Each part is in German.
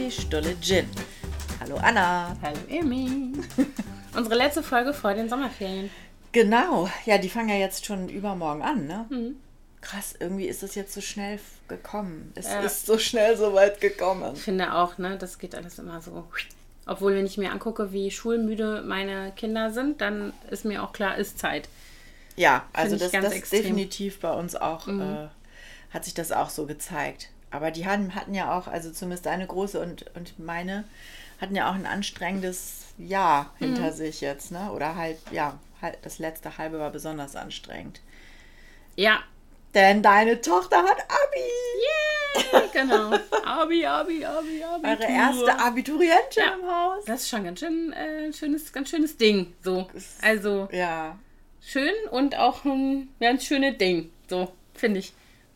Kaffee, Stulle, Gin. Hallo Anna. Hallo Emi. Unsere letzte Folge vor den Sommerferien. Genau, ja, die fangen ja jetzt schon übermorgen an, ne? Mhm. Krass, irgendwie ist es jetzt so schnell gekommen. Es ja. ist so schnell so weit gekommen. Ich finde auch, ne, das geht alles immer so. Obwohl, wenn ich mir angucke, wie schulmüde meine Kinder sind, dann ist mir auch klar, ist Zeit. Ja, also das, das extrem. definitiv bei uns auch, mhm. äh, hat sich das auch so gezeigt. Aber die hatten, hatten ja auch, also zumindest deine große und, und meine, hatten ja auch ein anstrengendes Jahr hinter mhm. sich jetzt, ne? Oder halt, ja, halt, das letzte halbe war besonders anstrengend. Ja. Denn deine Tochter hat Abi. Yay, genau. Abi, Abi, Abi, Abi. Eure erste Abiturientin ja. im Haus. Das ist schon ganz schön äh, schönes, ganz schönes Ding. So. Also. Ja. Schön und auch ein ganz schönes Ding. So, finde ich.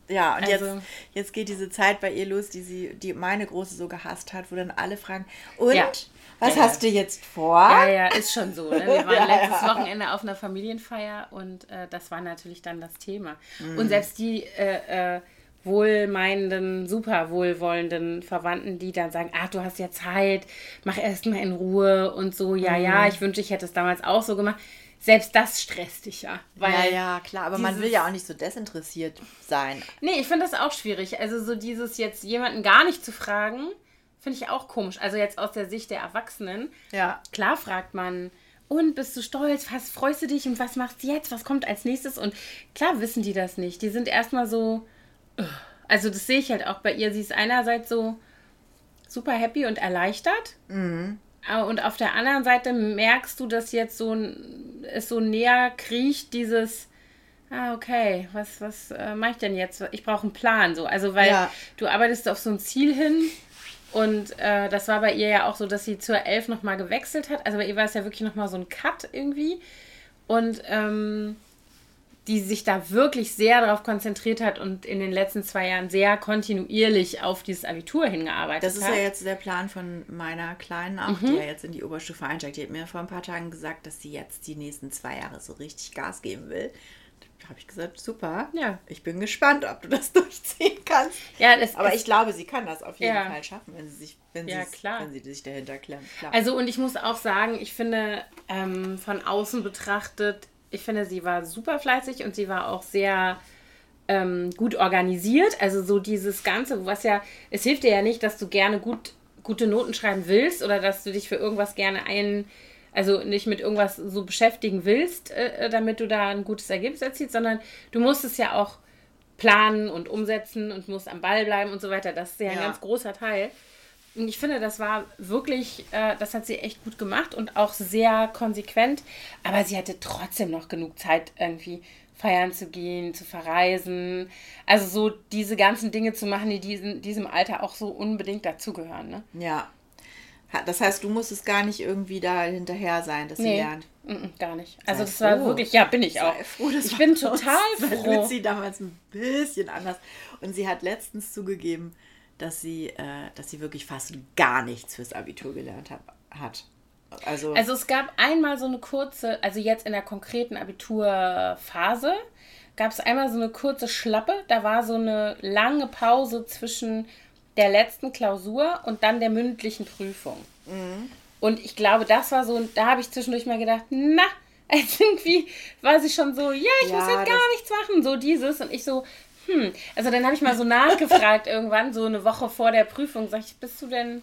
Ja, und also, jetzt, jetzt geht diese Zeit bei ihr los, die sie, die meine Große so gehasst hat, wo dann alle fragen, und ja. was ja, hast du jetzt vor? Ja, ja, ist schon so. Ne? Wir waren letztes Wochenende auf einer Familienfeier und äh, das war natürlich dann das Thema. Mhm. Und selbst die äh, äh, wohlmeinenden, super wohlwollenden Verwandten, die dann sagen, ach, du hast ja Zeit, mach erst mal in Ruhe und so, ja, mhm. ja, ich wünschte, ich hätte es damals auch so gemacht selbst das stresst dich ja. Weil ja, ja, klar, aber man will ja auch nicht so desinteressiert sein. Nee, ich finde das auch schwierig. Also so dieses jetzt jemanden gar nicht zu fragen, finde ich auch komisch. Also jetzt aus der Sicht der Erwachsenen. Ja. Klar fragt man, und bist du stolz? Was freust du dich und was machst du jetzt? Was kommt als nächstes? Und klar wissen die das nicht. Die sind erstmal so. Also das sehe ich halt auch bei ihr. Sie ist einerseits so super happy und erleichtert. Mhm. Äh, und auf der anderen Seite merkst du, dass jetzt so es so näher kriecht, dieses, ah, okay, was, was äh, mache ich denn jetzt? Ich brauche einen Plan, so. Also, weil ja. du arbeitest auf so ein Ziel hin und äh, das war bei ihr ja auch so, dass sie zur 11 nochmal gewechselt hat. Also bei ihr war es ja wirklich nochmal so ein Cut irgendwie. Und ähm, die sich da wirklich sehr darauf konzentriert hat und in den letzten zwei Jahren sehr kontinuierlich auf dieses Abitur hingearbeitet hat. Das ist hat. ja jetzt der Plan von meiner Kleinen auch, mhm. die ja jetzt in die Oberstufe einsteigt. Die hat mir vor ein paar Tagen gesagt, dass sie jetzt die nächsten zwei Jahre so richtig Gas geben will. Da habe ich gesagt, super. Ja. Ich bin gespannt, ob du das durchziehen kannst. Ja, das Aber ich glaube, sie kann das auf jeden ja. Fall schaffen, wenn sie sich, wenn, ja, klar. wenn sie sich dahinter klemmt. Klar. Also und ich muss auch sagen, ich finde ähm, von außen betrachtet ich finde, sie war super fleißig und sie war auch sehr ähm, gut organisiert. Also so dieses Ganze, was ja, es hilft dir ja nicht, dass du gerne gut, gute Noten schreiben willst oder dass du dich für irgendwas gerne ein, also nicht mit irgendwas so beschäftigen willst, äh, damit du da ein gutes Ergebnis erzielst, sondern du musst es ja auch planen und umsetzen und musst am Ball bleiben und so weiter. Das ist ja ein ganz großer Teil. Und ich finde, das war wirklich, äh, das hat sie echt gut gemacht und auch sehr konsequent. Aber sie hatte trotzdem noch genug Zeit, irgendwie feiern zu gehen, zu verreisen. Also so diese ganzen Dinge zu machen, die diesen, diesem Alter auch so unbedingt dazugehören. Ne? Ja. Das heißt, du musstest gar nicht irgendwie da hinterher sein, dass nee. sie lernt. gar nicht. Also Sei das froh. war wirklich, ja, bin ich auch. Froh, ich bin total froh. Luzi damals ein bisschen anders. Und sie hat letztens zugegeben, dass sie, äh, dass sie wirklich fast gar nichts fürs Abitur gelernt hab, hat. Also, also es gab einmal so eine kurze, also jetzt in der konkreten Abiturphase, gab es einmal so eine kurze Schlappe. Da war so eine lange Pause zwischen der letzten Klausur und dann der mündlichen Prüfung. Mhm. Und ich glaube, das war so, da habe ich zwischendurch mal gedacht, na, also irgendwie war sie schon so, ja, ich ja, muss halt gar nichts machen, so dieses. Und ich so, hm, also dann habe ich mal so nachgefragt irgendwann, so eine Woche vor der Prüfung, sag ich, bist du denn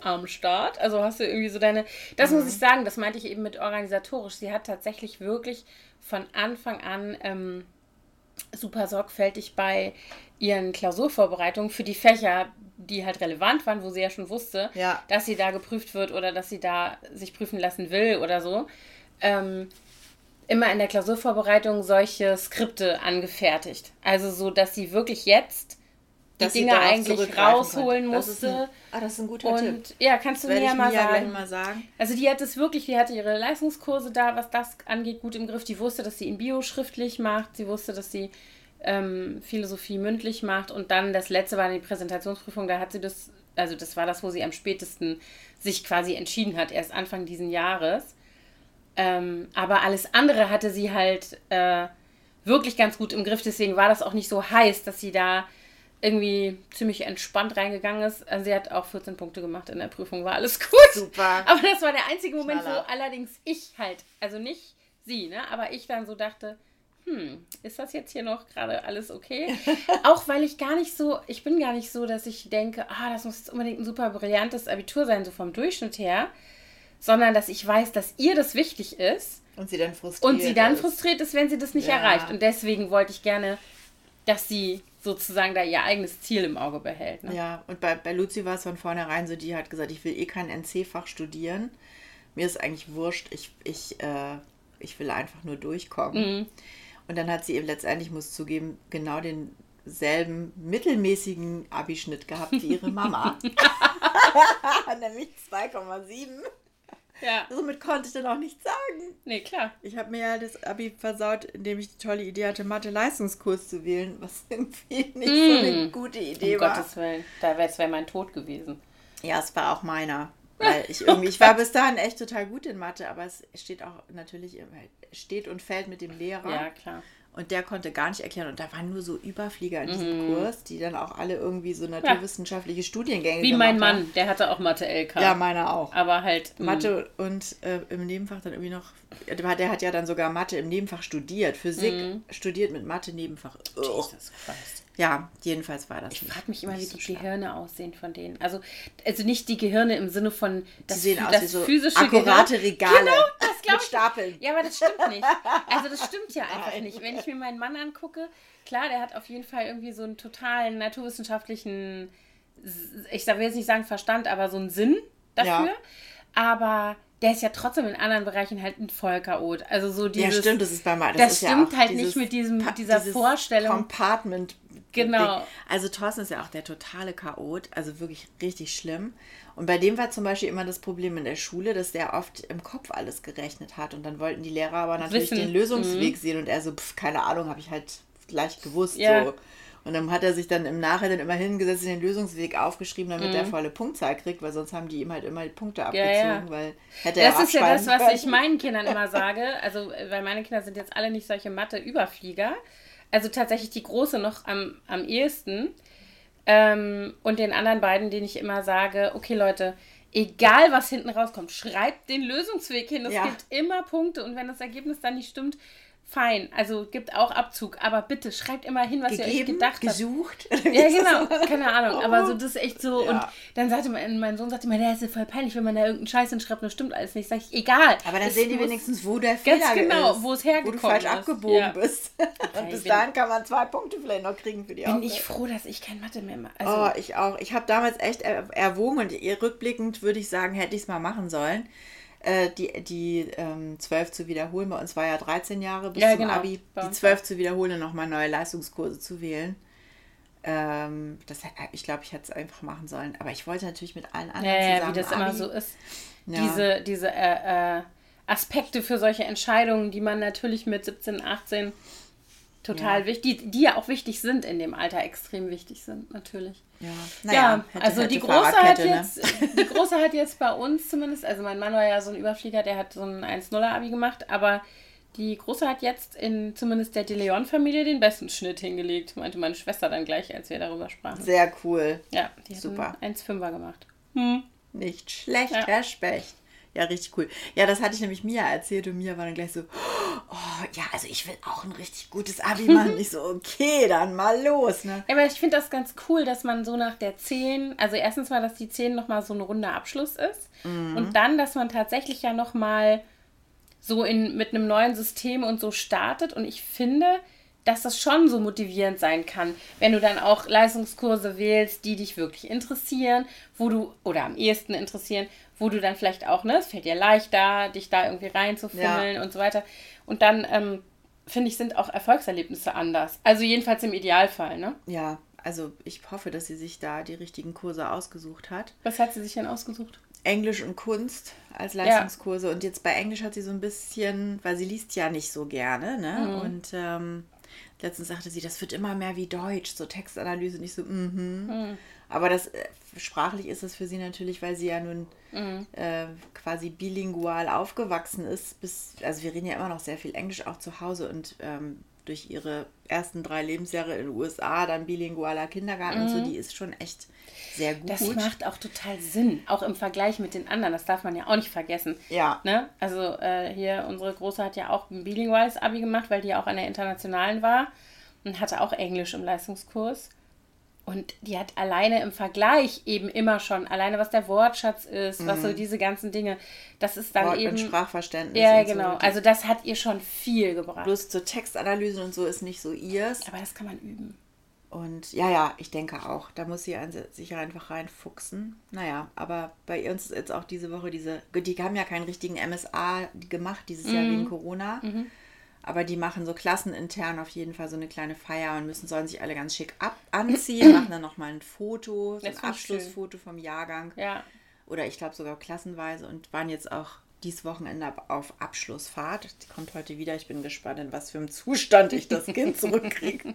am Start? Also hast du irgendwie so deine, das mhm. muss ich sagen, das meinte ich eben mit organisatorisch. Sie hat tatsächlich wirklich von Anfang an ähm, super sorgfältig bei ihren Klausurvorbereitungen für die Fächer, die halt relevant waren, wo sie ja schon wusste, ja. dass sie da geprüft wird oder dass sie da sich prüfen lassen will oder so. Ähm, immer in der Klausurvorbereitung solche Skripte angefertigt. Also so, dass sie wirklich jetzt die dass Dinge eigentlich rausholen musste. Ah, das ist ein guter und, Tipp. Ja, kannst du mir ja mal, sagen. mal sagen. Also die hat es wirklich, die hatte ihre Leistungskurse da, was das angeht, gut im Griff. Die wusste, dass sie in Bio schriftlich macht. Sie wusste, dass sie ähm, Philosophie mündlich macht. Und dann das letzte war die Präsentationsprüfung. Da hat sie das, also das war das, wo sie am spätesten sich quasi entschieden hat, erst Anfang diesen Jahres. Ähm, aber alles andere hatte sie halt äh, wirklich ganz gut im Griff. Deswegen war das auch nicht so heiß, dass sie da irgendwie ziemlich entspannt reingegangen ist. Also sie hat auch 14 Punkte gemacht in der Prüfung, war alles gut. Super. Aber das war der einzige Moment, Knaller. wo allerdings ich halt, also nicht sie, ne, aber ich dann so dachte, hm, ist das jetzt hier noch gerade alles okay? auch weil ich gar nicht so, ich bin gar nicht so, dass ich denke, ah, das muss jetzt unbedingt ein super brillantes Abitur sein, so vom Durchschnitt her, sondern dass ich weiß, dass ihr das wichtig ist. Und sie dann frustriert Und sie dann ist. frustriert ist, wenn sie das nicht ja. erreicht. Und deswegen wollte ich gerne, dass sie sozusagen da ihr eigenes Ziel im Auge behält. Ne? Ja, und bei, bei Luzi war es von vornherein so, die hat gesagt, ich will eh kein NC-Fach studieren. Mir ist eigentlich wurscht, ich, ich, äh, ich will einfach nur durchkommen. Mhm. Und dann hat sie eben letztendlich, muss zugeben, genau denselben mittelmäßigen Abischnitt gehabt wie ihre Mama. Nämlich 2,7. Ja. Somit konnte ich dann auch nichts sagen. Nee, klar. Ich habe mir ja das Abi versaut, indem ich die tolle Idee hatte, Mathe-Leistungskurs zu wählen, was irgendwie nicht mm. so eine gute Idee um war. Um Gottes Willen, da wäre es wär mein Tod gewesen. Ja, es war auch meiner. Weil ich irgendwie, ich war bis dahin echt total gut in Mathe, aber es steht auch natürlich, steht und fällt mit dem Lehrer. Ja, klar. Und der konnte gar nicht erklären. Und da waren nur so Überflieger in diesem mm. Kurs, die dann auch alle irgendwie so naturwissenschaftliche ja. Studiengänge Wie mein Mann, haben. der hatte auch Mathe-LK. Ja, meiner auch. Aber halt. Mm. Mathe und äh, im Nebenfach dann irgendwie noch. Der hat ja dann sogar Mathe im Nebenfach studiert. Physik mm. studiert mit Mathe Nebenfach. Oh. Jesus Christ. Ja, jedenfalls war das. Ich frage mich immer, wie die so Gehirne aussehen von denen. Also, also nicht die Gehirne im Sinne von das, die sehen aus das wie so physische akkurate Gehirn. Regale genau, das mit Stapeln. Ja, aber das stimmt nicht. Also das stimmt ja einfach Nein. nicht. Wenn ich mir meinen Mann angucke, klar, der hat auf jeden Fall irgendwie so einen totalen naturwissenschaftlichen, ich will jetzt nicht sagen Verstand, aber so einen Sinn dafür. Ja. Aber der ist ja trotzdem in anderen Bereichen halt ein Vollchaot. Also so dieses. Ja, stimmt, das ist bei mal. Das, das stimmt ja halt nicht mit diesem, dieser Vorstellung. Compartment. Genau. Also Thorsten ist ja auch der totale Chaot, also wirklich richtig schlimm. Und bei dem war zum Beispiel immer das Problem in der Schule, dass der oft im Kopf alles gerechnet hat. Und dann wollten die Lehrer aber natürlich Wissen. den Lösungsweg mhm. sehen. Und er so, pf, keine Ahnung, habe ich halt gleich gewusst. Ja. So. Und dann hat er sich dann im Nachhinein immer hingesetzt, den Lösungsweg aufgeschrieben, damit mhm. er volle Punktzahl kriegt, weil sonst haben die ihm halt immer die Punkte abgezogen, ja, ja. weil hätte das er Das ist ja das, was können. ich meinen Kindern immer sage. Also, weil meine Kinder sind jetzt alle nicht solche Mathe-Überflieger. Also tatsächlich die Große noch am, am ehesten. Ähm, und den anderen beiden, denen ich immer sage, okay Leute, egal was hinten rauskommt, schreibt den Lösungsweg hin. Es ja. gibt immer Punkte und wenn das Ergebnis dann nicht stimmt, fein. Also gibt auch Abzug, aber bitte schreibt immer hin, was Gegeben, ihr euch gedacht habt. Gesucht? Ja, genau, keine Ahnung. Aber so, das ist echt so. Ja. Und dann sagte mein, mein Sohn sagte mir, der ist voll peinlich, wenn man da irgendeinen Scheiß hinschreibt und das stimmt alles nicht. Sag ich, egal. Aber dann sehen die wenigstens, wo der Fehler ganz genau, ist. wo es hergekommen ist. Wo du falsch ist. abgebogen ja. bist. und bis dahin kann man zwei Punkte vielleicht noch kriegen für die Bin Aufgabe. ich froh, dass ich kein Mathe mehr mache. Also, oh, ich auch. Ich habe damals echt erwogen und rückblickend würde ich sagen, hätte ich es mal machen sollen äh, die, die ähm, 12 zu wiederholen. Bei uns war ja 13 Jahre bis ja, zum genau. Abi. Die 12 zu wiederholen und nochmal neue Leistungskurse zu wählen. Ähm, das, ich glaube, ich hätte es einfach machen sollen. Aber ich wollte natürlich mit allen anderen ja, zusammen. Ja, wie das Abi. immer so ist. Ja. Diese, diese äh, äh, Aspekte für solche Entscheidungen, die man natürlich mit 17, 18 total ja. wichtig, die, die ja auch wichtig sind in dem Alter, extrem wichtig sind, natürlich. Ja, naja, ja hätte, also hätte die große hat ne? jetzt, ne? die große hat jetzt bei uns zumindest, also mein Mann war ja so ein Überflieger, der hat so ein 1-0er-Abi gemacht, aber die Große hat jetzt in zumindest der De Leon-Familie den besten Schnitt hingelegt, meinte meine Schwester dann gleich, als wir darüber sprachen. Sehr cool. Ja, die Super. hat 1-5er gemacht. Hm. Nicht schlecht, ja. Herr Specht. Ja, richtig cool. Ja, das hatte ich nämlich Mia erzählt und Mia war dann gleich so, oh, ja, also ich will auch ein richtig gutes Abi machen. ich so, okay, dann mal los. Ne? Ja, aber ich finde das ganz cool, dass man so nach der 10, also erstens mal, dass die 10 nochmal so ein runder Abschluss ist mhm. und dann, dass man tatsächlich ja nochmal so in, mit einem neuen System und so startet und ich finde, dass das schon so motivierend sein kann, wenn du dann auch Leistungskurse wählst, die dich wirklich interessieren, wo du, oder am ehesten interessieren, wo du dann vielleicht auch, ne, es fällt dir leichter, dich da irgendwie reinzufummeln ja. und so weiter. Und dann, ähm, finde ich, sind auch Erfolgserlebnisse anders. Also jedenfalls im Idealfall, ne? Ja, also ich hoffe, dass sie sich da die richtigen Kurse ausgesucht hat. Was hat sie sich denn ausgesucht? Englisch und Kunst als Leistungskurse. Ja. Und jetzt bei Englisch hat sie so ein bisschen, weil sie liest ja nicht so gerne, ne? Mhm. Und ähm, letztens sagte sie, das wird immer mehr wie Deutsch, so Textanalyse, nicht so, mhm. mhm. Aber das äh, sprachlich ist das für sie natürlich, weil sie ja nun mhm. äh, quasi bilingual aufgewachsen ist. Bis, also wir reden ja immer noch sehr viel Englisch auch zu Hause und ähm, durch ihre ersten drei Lebensjahre in den USA, dann bilingualer Kindergarten mhm. und so, mhm. die ist schon echt sehr gut. Das macht auch total Sinn, auch im Vergleich mit den anderen, das darf man ja auch nicht vergessen. Ja. Ne? Also äh, hier, unsere Große hat ja auch ein bilinguales Abi gemacht, weil die auch an der internationalen war und hatte auch Englisch im Leistungskurs. Und die hat alleine im Vergleich eben immer schon, alleine was der Wortschatz ist, mhm. was so mhm. diese ganzen Dinge, das ist dann Wort eben. Und Sprachverständnis. Ja, genau. So. Also das hat ihr schon viel gebracht. Bloß zur Textanalyse und so ist nicht so ihrs. Aber das kann man üben. Und ja, ja, ich denke auch. Da muss sie sich einfach reinfuchsen. Naja, aber bei uns ist jetzt auch diese Woche diese, die haben ja keinen richtigen MSA gemacht dieses mhm. Jahr wegen Corona. Mhm. Aber die machen so klassenintern auf jeden Fall so eine kleine Feier und müssen, sollen sich alle ganz schick ab anziehen, machen dann nochmal ein Foto, so ein Abschlussfoto vom Jahrgang. Ja. Oder ich glaube sogar klassenweise und waren jetzt auch dieses Wochenende auf Abschlussfahrt. Die kommt heute wieder. Ich bin gespannt, in was für einem Zustand ich das Kind zurückkriege.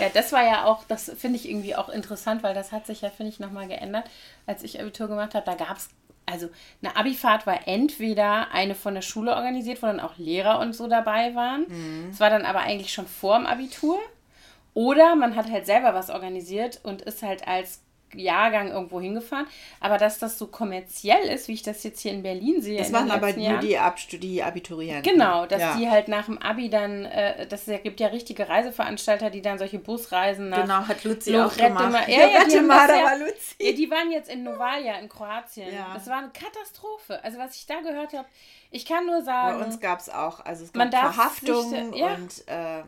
ja, das war ja auch, das finde ich irgendwie auch interessant, weil das hat sich ja, finde ich, nochmal geändert. Als ich Abitur gemacht habe, da gab es also eine Abifahrt war entweder eine von der Schule organisiert, wo dann auch Lehrer und so dabei waren. Mhm. Es mhm. war dann aber eigentlich schon vor dem Abitur. Oder man hat halt selber was organisiert und ist halt als Jahrgang irgendwo hingefahren. Aber dass das so kommerziell ist, wie ich das jetzt hier in Berlin sehe. Das machen aber nur die, Ab die Abiturienten. Genau, dass ja. die halt nach dem Abi dann, äh, das gibt ja richtige Reiseveranstalter, die dann solche Busreisen nach Genau, hat Luzi auch gemacht. Ja, ja, die, mal, da war Luzi. Ja, die waren jetzt in Novalia in Kroatien. Ja. Das war eine Katastrophe. Also was ich da gehört habe, ich kann nur sagen. Bei uns gab es auch, also es gab Verhaftungen ja. und äh,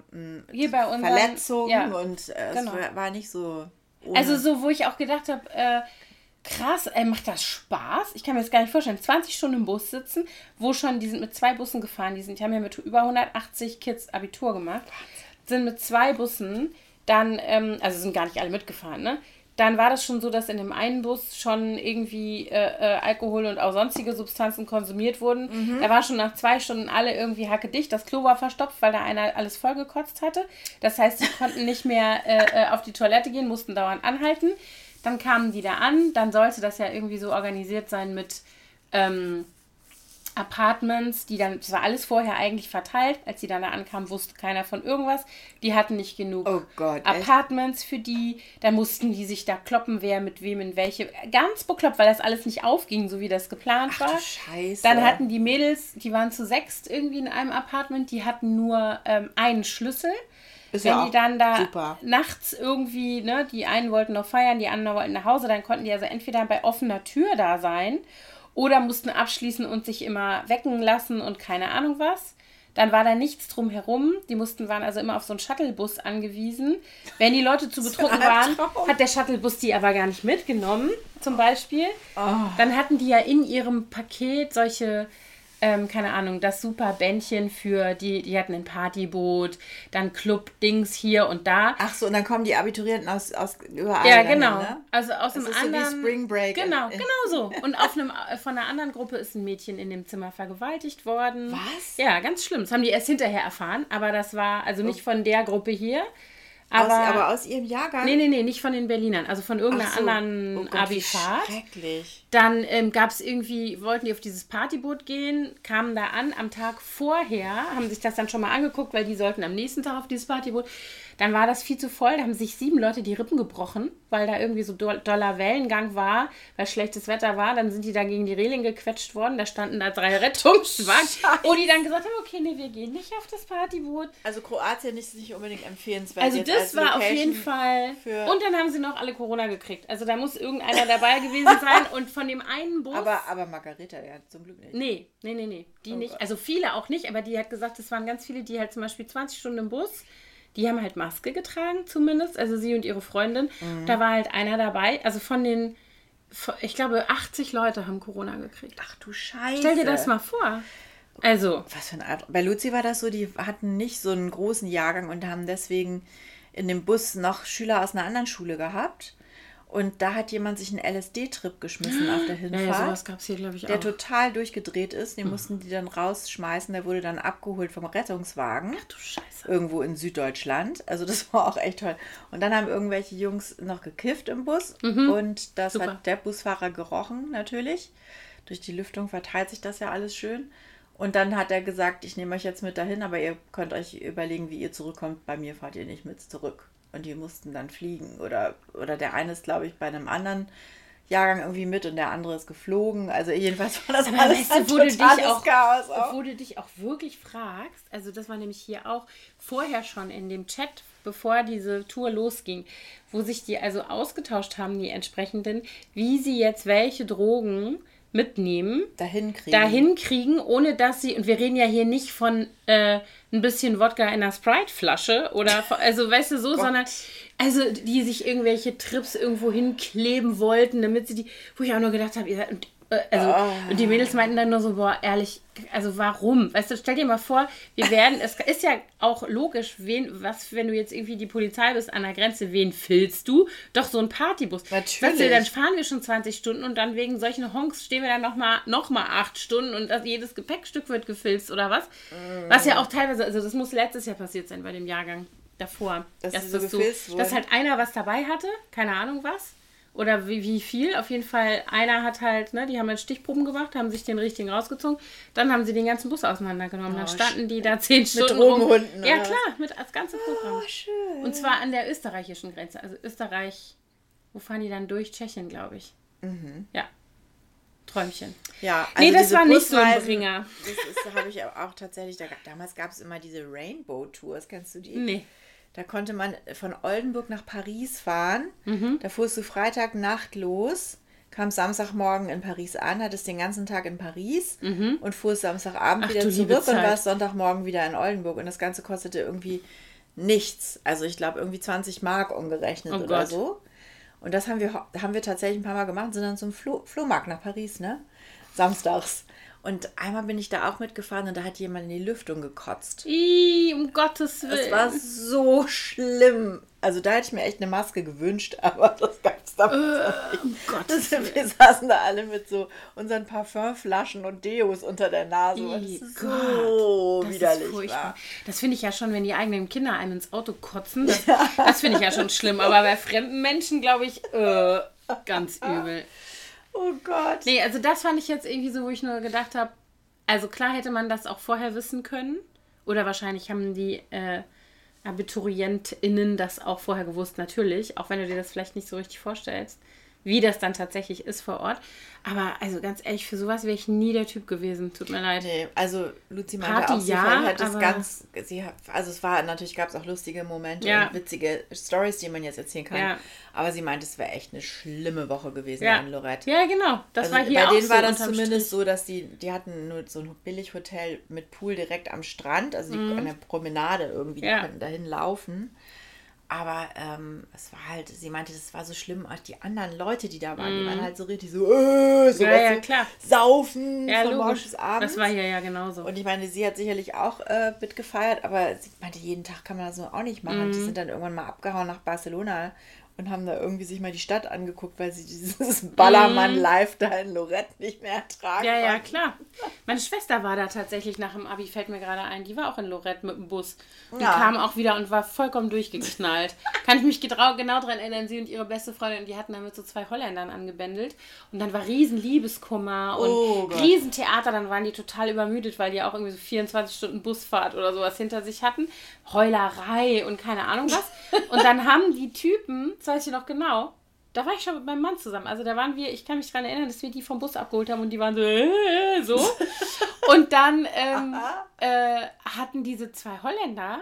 Hier bei unseren, Verletzungen ja, und äh, genau. es war nicht so Also so, wo ich auch gedacht habe, äh, krass, ey, macht das Spaß? Ich kann mir das gar nicht vorstellen. 20 Stunden im Bus sitzen, wo schon, die sind mit zwei Bussen gefahren, die, sind, die haben ja mit über 180 Kids Abitur gemacht, sind mit zwei Bussen dann, ähm, also sind gar nicht alle mitgefahren, ne? Dann war das schon so, dass in dem einen Bus schon irgendwie äh, äh, Alkohol und auch sonstige Substanzen konsumiert wurden. Mhm. Da war schon nach zwei Stunden alle irgendwie hackedicht. Das Klo war verstopft, weil da einer alles vollgekotzt hatte. Das heißt, sie konnten nicht mehr äh, äh, auf die Toilette gehen, mussten dauernd anhalten. Dann kamen die da an. Dann sollte das ja irgendwie so organisiert sein mit ähm, Apartments, die dann, das war alles vorher eigentlich verteilt. Als sie dann da ankamen, wusste keiner von irgendwas. Die hatten nicht genug oh Gott, Apartments echt? für die. Dann mussten die sich da kloppen, wer mit wem in welche. Ganz bekloppt, weil das alles nicht aufging, so wie das geplant Ach, war. Scheiße. Dann hatten die Mädels, die waren zu sechst irgendwie in einem Apartment, die hatten nur ähm, einen Schlüssel. Ist Wenn ja die dann da super. nachts irgendwie, ne, die einen wollten noch feiern, die anderen wollten nach Hause, dann konnten die also entweder bei offener Tür da sein oder mussten abschließen und sich immer wecken lassen und keine Ahnung was. Dann war da nichts drumherum. Die mussten, waren also immer auf so einen Shuttlebus angewiesen. Wenn die Leute zu betrunken waren, hat der Shuttlebus die aber gar nicht mitgenommen, zum Beispiel. Oh. Dann hatten die ja in ihrem Paket solche ähm, keine Ahnung, das super Bändchen für die, die hatten ein Partyboot, dann Club-Dings hier und da. Ach so, und dann kommen die Abiturienten aus, aus überall. Ja, genau. Hin, ne? Also aus das einem anderen. So wie Spring Break. Genau, genau so. Und auf einem, von einer anderen Gruppe ist ein Mädchen in dem Zimmer vergewaltigt worden. Was? Ja, ganz schlimm. Das haben die erst hinterher erfahren, aber das war also nicht oh. von der Gruppe hier. Aber aus, aber aus ihrem Jahrgang? Nee, nee, nee, nicht von den Berlinern, also von irgendeiner so. anderen oh Gott, Abifahrt. Schrecklich. Dann ähm, gab es irgendwie, wollten die auf dieses Partyboot gehen, kamen da an am Tag vorher, haben sich das dann schon mal angeguckt, weil die sollten am nächsten Tag auf dieses Partyboot. Dann war das viel zu voll, da haben sich sieben Leute die Rippen gebrochen, weil da irgendwie so doller Wellengang war, weil schlechtes Wetter war. Dann sind die da gegen die Reling gequetscht worden, da standen da drei Rettungswagen, wo die dann gesagt haben, okay, nee, wir gehen nicht auf das Partyboot. Also Kroatien ist nicht unbedingt empfehlenswert. Also das als war auf jeden Fall. Und dann haben sie noch alle Corona gekriegt. Also da muss irgendeiner dabei gewesen sein und von dem einen Bus... Aber, aber Margareta, ja, zum Glück nicht. Nee, nee, nee, nee, die oh nicht. Also viele auch nicht, aber die hat gesagt, es waren ganz viele, die halt zum Beispiel 20 Stunden im Bus die haben halt Maske getragen, zumindest. Also sie und ihre Freundin. Mhm. Da war halt einer dabei. Also von den, ich glaube, 80 Leute haben Corona gekriegt. Ach du Scheiße. Stell dir das mal vor. Also. Was für eine Art. Bei Luzi war das so, die hatten nicht so einen großen Jahrgang und haben deswegen in dem Bus noch Schüler aus einer anderen Schule gehabt. Und da hat jemand sich einen LSD-Trip geschmissen auf der Hinfahrt. Ja, sowas gab es hier, glaube ich, der auch. Der total durchgedreht ist. Den hm. mussten die dann rausschmeißen. Der wurde dann abgeholt vom Rettungswagen. Ach du Scheiße. Irgendwo in Süddeutschland. Also das war auch echt toll. Und dann haben irgendwelche Jungs noch gekifft im Bus. Mhm. Und das Super. hat der Busfahrer gerochen, natürlich. Durch die Lüftung verteilt sich das ja alles schön. Und dann hat er gesagt, ich nehme euch jetzt mit dahin, aber ihr könnt euch überlegen, wie ihr zurückkommt. Bei mir fahrt ihr nicht mit zurück. Und die mussten dann fliegen. Oder, oder der eine ist, glaube ich, bei einem anderen Jahrgang irgendwie mit und der andere ist geflogen. Also jedenfalls war das aber alles weißt du, wo du dich auch, Chaos auch. Wo du dich auch wirklich fragst, also das war nämlich hier auch vorher schon in dem Chat, bevor diese Tour losging, wo sich die also ausgetauscht haben, die entsprechenden, wie sie jetzt welche Drogen mitnehmen, dahin kriegen. dahin kriegen, ohne dass sie, und wir reden ja hier nicht von äh, ein bisschen Wodka in einer Sprite-Flasche oder, also weißt du so, sondern also die sich irgendwelche Trips irgendwo hinkleben wollten, damit sie die, wo ich auch nur gedacht habe, ihr, äh, also, oh. und die Mädels meinten dann nur so, boah, ehrlich, also warum? Weißt du, stell dir mal vor, wir werden, es ist ja auch logisch, wen, was, wenn du jetzt irgendwie die Polizei bist an der Grenze, wen filzt du? Doch so ein Partybus. Natürlich. Weißt du, dann fahren wir schon 20 Stunden und dann wegen solchen Honks stehen wir dann nochmal noch mal acht Stunden und das, jedes Gepäckstück wird gefilzt oder was? Mm. Was ja auch teilweise, also das muss letztes Jahr passiert sein bei dem Jahrgang davor. Dass, dass, so so, dass halt einer was dabei hatte, keine Ahnung was oder wie, wie viel. Auf jeden Fall, einer hat halt, ne, die haben halt Stichproben gemacht, haben sich den richtigen rausgezogen. Dann haben sie den ganzen Bus auseinandergenommen. Oh, dann standen die da zehn Stunden. Mit Drogenhunden. Rum. Ja, klar, mit das ganze Programm. Oh, schön. Und zwar an der österreichischen Grenze. Also Österreich, wo fahren die dann durch? Tschechien, glaube ich. Mhm. Ja. Träumchen. Ja, also nee, das war nicht so ein Bringer. Das habe ich auch tatsächlich, da, damals gab es immer diese Rainbow Tours, kennst du die? Nee. Da konnte man von Oldenburg nach Paris fahren. Mhm. Da fuhrst du Freitagnacht los, kamst Samstagmorgen in Paris an, hattest den ganzen Tag in Paris mhm. und fuhrst Samstagabend Ach, wieder zurück und warst Sonntagmorgen wieder in Oldenburg. Und das Ganze kostete irgendwie nichts. Also ich glaube irgendwie 20 Mark umgerechnet oh oder Gott. so. Und das haben wir, haben wir tatsächlich ein paar Mal gemacht, sind dann zum Flo Flohmarkt nach Paris, ne? Samstags. Und einmal bin ich da auch mitgefahren und da hat jemand in die Lüftung gekotzt. Ih, um Gottes Willen. Das war so schlimm. Also da hätte ich mir echt eine Maske gewünscht, aber das gab es da uh, nicht. Um Gottes Willen. Wir saßen da alle mit so unseren Parfümflaschen und Deos unter der Nase. Ih, das ist Gott, so das widerlich war. Das finde ich ja schon, wenn die eigenen Kinder einem ins Auto kotzen. Das, ja. das finde ich ja schon schlimm. Aber bei fremden Menschen, glaube ich, äh, ganz übel. Oh Gott. Nee, also das fand ich jetzt irgendwie so, wo ich nur gedacht habe, also klar hätte man das auch vorher wissen können. Oder wahrscheinlich haben die äh, AbiturientInnen das auch vorher gewusst, natürlich. Auch wenn du dir das vielleicht nicht so richtig vorstellst wie das dann tatsächlich ist vor Ort. Aber also ganz ehrlich, für sowas wäre ich nie der Typ gewesen. Tut mir leid. Nee, also Luzi meinte Party, auch, sie ja, hat das ganz, sie hat, also es war, natürlich gab es auch lustige Momente ja. und witzige Stories, die man jetzt erzählen kann. Ja. Aber sie meinte, es wäre echt eine schlimme Woche gewesen ja. in Lorette. Ja, genau. Das also war hier Bei denen war das zumindest Strich. so, dass die, die hatten nur so ein Billighotel mit Pool direkt am Strand, also die, mhm. an der Promenade irgendwie, die konnten dahin laufen. Aber ähm, es war halt, sie meinte, das war so schlimm, auch die anderen Leute, die da waren, mm. die waren mhm. halt so richtig so, äh, so, ja, ja, klar. saufen ja, von morgens abends. Das war ja ja genauso. Und ich meine, sie hat sicherlich auch äh, mitgefeiert, aber sie meinte, jeden Tag kann man das so auch nicht machen. Mm. Die mhm. sind dann irgendwann mal abgehauen nach Barcelona und haben da irgendwie sich mal die Stadt angeguckt, weil sie dieses Ballermann-Live da in Lorette nicht mehr ertragen Ja, ja, klar. Meine Schwester war da tatsächlich nach dem Abi, fällt mir gerade ein. Die war auch in Lorette mit dem Bus. Und ja. kam auch wieder und war vollkommen durchgeknallt. Kann ich mich genau, daran erinnern, sie und ihre beste Freundin, die hatten da mit so zwei Holländern angebändelt. Und dann war riesen Liebeskummer und oh riesen Theater. Dann waren die total übermüdet, weil die auch irgendwie so 24 Stunden Busfahrt oder sowas hinter sich hatten. Heulerei und keine Ahnung was. Und dann haben die Typen das weiß ich noch genau. Da war ich schon mit meinem Mann zusammen. Also da waren wir, ich kann mich daran erinnern, dass wir die vom Bus abgeholt haben und die waren so, äh, so. und dann ähm, äh, hatten diese zwei Holländer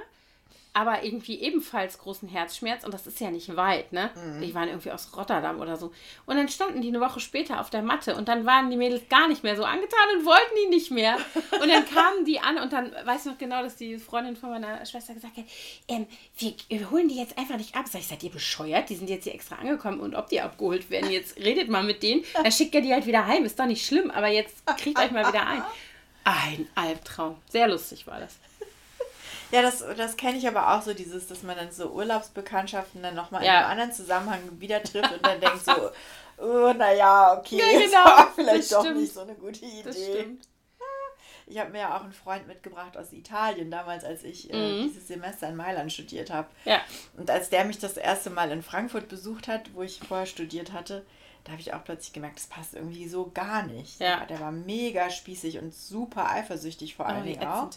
aber irgendwie ebenfalls großen Herzschmerz und das ist ja nicht weit, ne? Mhm. Die waren irgendwie aus Rotterdam oder so. Und dann standen die eine Woche später auf der Matte und dann waren die Mädels gar nicht mehr so angetan und wollten die nicht mehr. Und dann kamen die an und dann weiß ich noch genau, dass die Freundin von meiner Schwester gesagt hat, ähm, wir, wir, holen die jetzt einfach nicht ab. Sag ich, seid ihr bescheuert? Die sind jetzt hier extra angekommen und ob die abgeholt werden, jetzt redet mal mit denen. Dann schickt ihr die halt wieder heim. Ist doch nicht schlimm, aber jetzt kriegt euch mal wieder ein. Ein Albtraum. Sehr lustig war das. Ja, das, das kenne ich aber auch so, dieses, dass man dann so Urlaubsbekanntschaften dann nochmal ja. in einem anderen Zusammenhang wieder trifft und dann denkt so, oh, naja, okay, ja, genau, das war vielleicht doch nicht so eine gute Idee. ich habe mir ja auch einen Freund mitgebracht aus Italien, damals, als ich äh, mhm. dieses Semester in Mailand studiert habe. Ja. Und als der mich das erste Mal in Frankfurt besucht hat, wo ich vorher studiert hatte, da habe ich auch plötzlich gemerkt, das passt irgendwie so gar nicht. Ja. Der war mega spießig und super eifersüchtig vor allen oh, Dingen auch.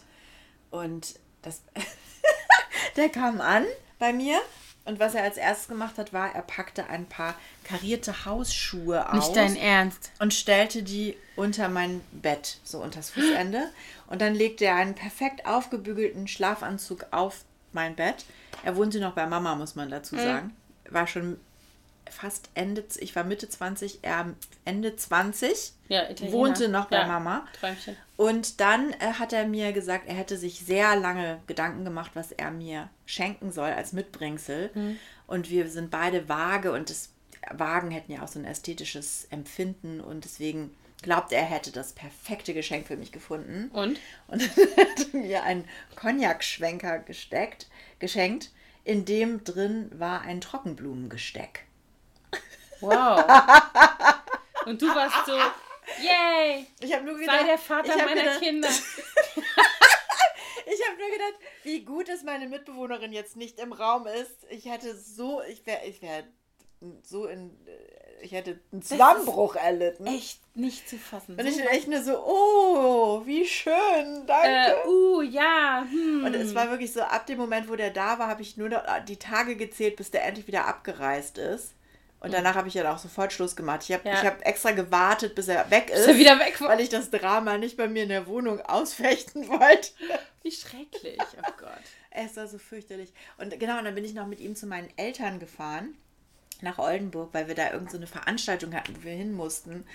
Und das der kam an bei mir und was er als erstes gemacht hat, war, er packte ein paar karierte Hausschuhe aus. Nicht dein Ernst. Und stellte die unter mein Bett, so unter das Fußende. Und dann legte er einen perfekt aufgebügelten Schlafanzug auf mein Bett. Er wohnte noch bei Mama, muss man dazu mhm. sagen. War schon fast Ende, ich war Mitte 20, er Ende 20, ja, wohnte noch bei ja, Mama. Träumchen. Und dann äh, hat er mir gesagt, er hätte sich sehr lange Gedanken gemacht, was er mir schenken soll als Mitbringsel. Mhm. Und wir sind beide vage und das Wagen hätten ja auch so ein ästhetisches Empfinden und deswegen glaubt er hätte das perfekte Geschenk für mich gefunden. Und? Und hat mir einen Cognac-Schwenker gesteckt, geschenkt, in dem drin war ein Trockenblumengesteck. Wow. Und du warst so, yay! Ich habe nur gedacht, sei der Vater meiner gedacht, Kinder. ich habe nur gedacht, wie gut, dass meine Mitbewohnerin jetzt nicht im Raum ist. Ich hätte so, ich wäre, ich wäre so in, ich hätte einen Zusammenbruch erlitten. Echt nicht zu fassen. Und ich bin echt nur so, oh, wie schön, danke. Äh, uh, ja. Hm. Und es war wirklich so, ab dem Moment, wo der da war, habe ich nur noch die Tage gezählt, bis der endlich wieder abgereist ist. Und danach habe ich ja auch sofort Schluss gemacht. Ich habe ja. hab extra gewartet, bis er weg ist. Er wieder weg war. Weil ich das Drama nicht bei mir in der Wohnung ausfechten wollte. Wie schrecklich, oh Gott. es war so fürchterlich. Und genau, und dann bin ich noch mit ihm zu meinen Eltern gefahren. Nach Oldenburg, weil wir da irgendeine so Veranstaltung hatten, wo wir hin mussten.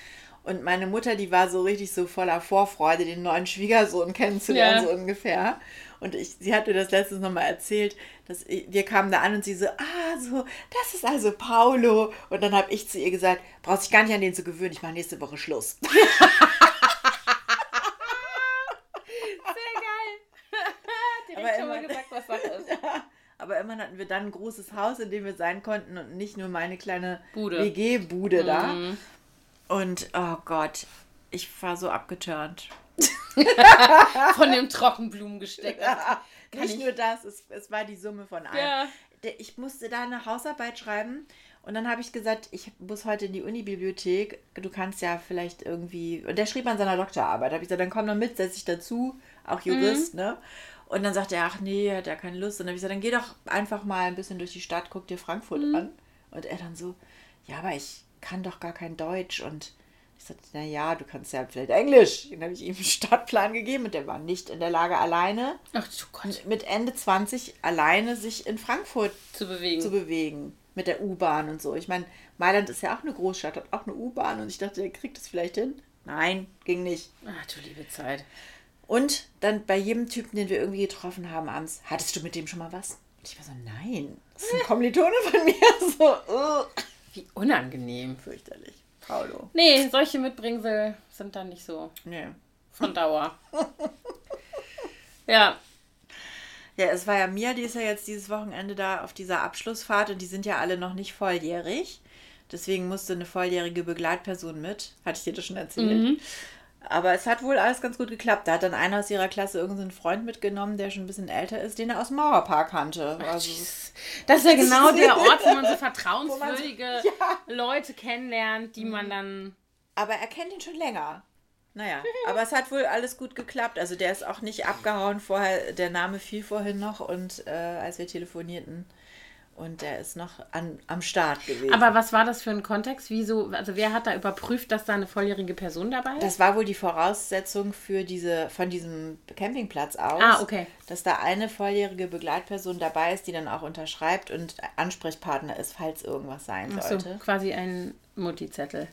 Und meine Mutter, die war so richtig so voller Vorfreude, den neuen Schwiegersohn kennenzulernen, ja. so ungefähr. Und ich, sie hat mir das letztens nochmal erzählt, dass ich, wir kamen da an und sie so, ah, so, das ist also Paulo. Und dann habe ich zu ihr gesagt, brauchst dich gar nicht an den zu gewöhnen, ich mache nächste Woche Schluss. Sehr geil. Direkt aber schon mal gesagt, was Sache ist. Ja, aber immerhin hatten wir dann ein großes Haus, in dem wir sein konnten und nicht nur meine kleine WG-Bude mhm. da. Und oh Gott, ich war so abgeturnt. von dem Trockenblumengesteck. Ja, nicht nur das, es, es war die Summe von allem. Ja. Ich musste da eine Hausarbeit schreiben und dann habe ich gesagt, ich muss heute in die Unibibliothek. Du kannst ja vielleicht irgendwie. Und der schrieb an seiner Doktorarbeit. Da habe ich gesagt, dann komm doch mit, setz dich dazu, auch Jurist, mhm. ne? Und dann sagte er, ach nee, hat er keine Lust. Und dann habe ich gesagt, dann geh doch einfach mal ein bisschen durch die Stadt, guck dir Frankfurt mhm. an. Und er dann so, ja, aber ich kann doch gar kein Deutsch und ich sagte, naja, du kannst ja vielleicht Englisch. Dann habe ich ihm einen Stadtplan gegeben und der war nicht in der Lage, alleine Ach, mit Ende 20 alleine sich in Frankfurt zu bewegen. Zu bewegen mit der U-Bahn und so. Ich meine, Mailand ist ja auch eine Großstadt, hat auch eine U-Bahn und ich dachte, der kriegt das vielleicht hin. Nein, ging nicht. Ach du liebe Zeit. Und dann bei jedem Typen, den wir irgendwie getroffen haben abends, hattest du mit dem schon mal was? Und ich war so, nein, das ist ein Kommilitone von mir. So, uh. Wie unangenehm. Fürchterlich. Paulo. Nee, solche Mitbringsel sind dann nicht so nee. von Dauer. ja. Ja, es war ja Mia, die ist ja jetzt dieses Wochenende da auf dieser Abschlussfahrt und die sind ja alle noch nicht volljährig. Deswegen musste eine volljährige Begleitperson mit. Hatte ich dir das schon erzählt? Mhm. Aber es hat wohl alles ganz gut geklappt. Da hat dann einer aus ihrer Klasse irgendeinen Freund mitgenommen, der schon ein bisschen älter ist, den er aus dem Mauerpark kannte. Also, das ist ja genau der Ort, wo man so vertrauenswürdige man so, ja. Leute kennenlernt, die man dann. Aber er kennt ihn schon länger. Naja, aber es hat wohl alles gut geklappt. Also der ist auch nicht abgehauen vorher. Der Name fiel vorhin noch und äh, als wir telefonierten und der ist noch an, am Start gewesen. Aber was war das für ein Kontext? Wieso, also wer hat da überprüft, dass da eine volljährige Person dabei ist? Das war wohl die Voraussetzung für diese, von diesem Campingplatz aus. Ah, okay. Dass da eine volljährige Begleitperson dabei ist, die dann auch unterschreibt und Ansprechpartner ist, falls irgendwas sein Ach sollte. So, quasi ein Mutti-Zettel.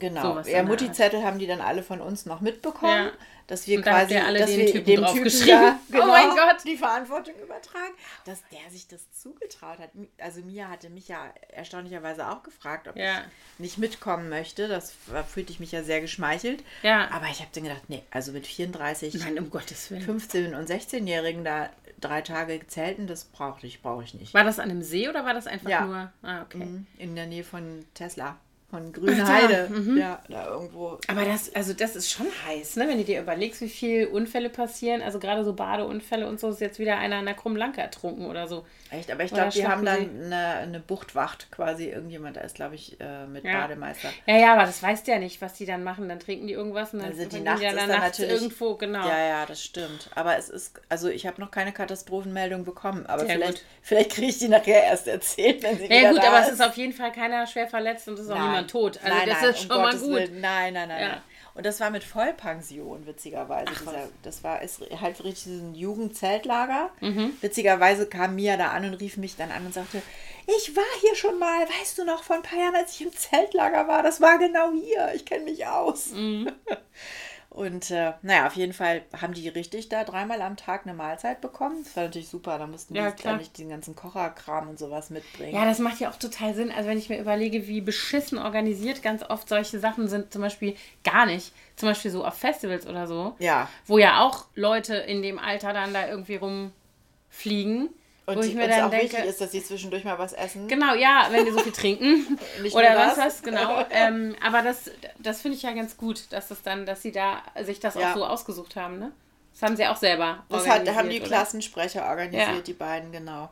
Genau. ja, Mutti-Zettel haben die dann alle von uns noch mitbekommen, ja. dass wir quasi, da dass wir Typen dem Typen da, genau, oh mein Gott. die Verantwortung übertragen, dass der sich das zugetraut hat. Also Mia hatte mich ja erstaunlicherweise auch gefragt, ob ja. ich nicht mitkommen möchte. Das fühlte ich mich ja sehr geschmeichelt. Ja. Aber ich habe dann gedacht, nee, also mit 34, Nein, um Gottes Willen. 15 und 16-Jährigen da drei Tage zelten, das brauche ich, brauche ich nicht. War das an einem See oder war das einfach ja. nur? Ah, okay. Mhm. In der Nähe von Tesla. Von Grünheide. Mhm. Ja, da irgendwo. Aber das, also das ist schon heiß, ne? Wenn du dir überlegst, wie viele Unfälle passieren. Also gerade so Badeunfälle und so ist jetzt wieder einer an der Krummlanke ertrunken oder so. Echt, aber ich glaube, die haben dann eine, eine Buchtwacht quasi. Irgendjemand da ist, glaube ich, äh, mit ja. Bademeister. Ja, ja, aber das weißt du ja nicht, was die dann machen. Dann trinken die irgendwas und dann also die Nacht die dann nachts irgendwo, genau. Ja, ja, das stimmt. Aber es ist, also ich habe noch keine Katastrophenmeldung bekommen. Aber ja, vielleicht, vielleicht kriege ich die nachher erst erzählt, wenn sie ja, wieder gut, aber ist. es ist auf jeden Fall keiner schwer verletzt und es ist auch niemand tot. Also nein, das nein, ist schon um mal gut. Willen. Nein, nein, nein, ja. nein. Und das war mit Vollpension, witzigerweise. Ach, dieser, das war ist halt richtig ein Jugendzeltlager. Mhm. Witzigerweise kam Mia da an und rief mich dann an und sagte, ich war hier schon mal, weißt du noch, vor ein paar Jahren, als ich im Zeltlager war, das war genau hier, ich kenne mich aus. Mhm. Und äh, naja, auf jeden Fall haben die richtig da dreimal am Tag eine Mahlzeit bekommen. Das war natürlich super. Da mussten ja, die nicht den ganzen Kocherkram und sowas mitbringen. Ja, das macht ja auch total Sinn. Also wenn ich mir überlege, wie beschissen organisiert ganz oft solche Sachen sind, zum Beispiel gar nicht. Zum Beispiel so auf Festivals oder so. Ja. Wo ja auch Leute in dem Alter dann da irgendwie rumfliegen. Und wo ich mir dann auch denke, wichtig ist, dass sie zwischendurch mal was essen. Genau, ja, wenn die so viel trinken. oder was, was, genau. Ähm, aber das, das finde ich ja ganz gut, dass das dann, dass sie da sich das ja. auch so ausgesucht haben, ne? Das haben sie auch selber Das hat, haben die oder? Klassensprecher organisiert, ja. die beiden, genau.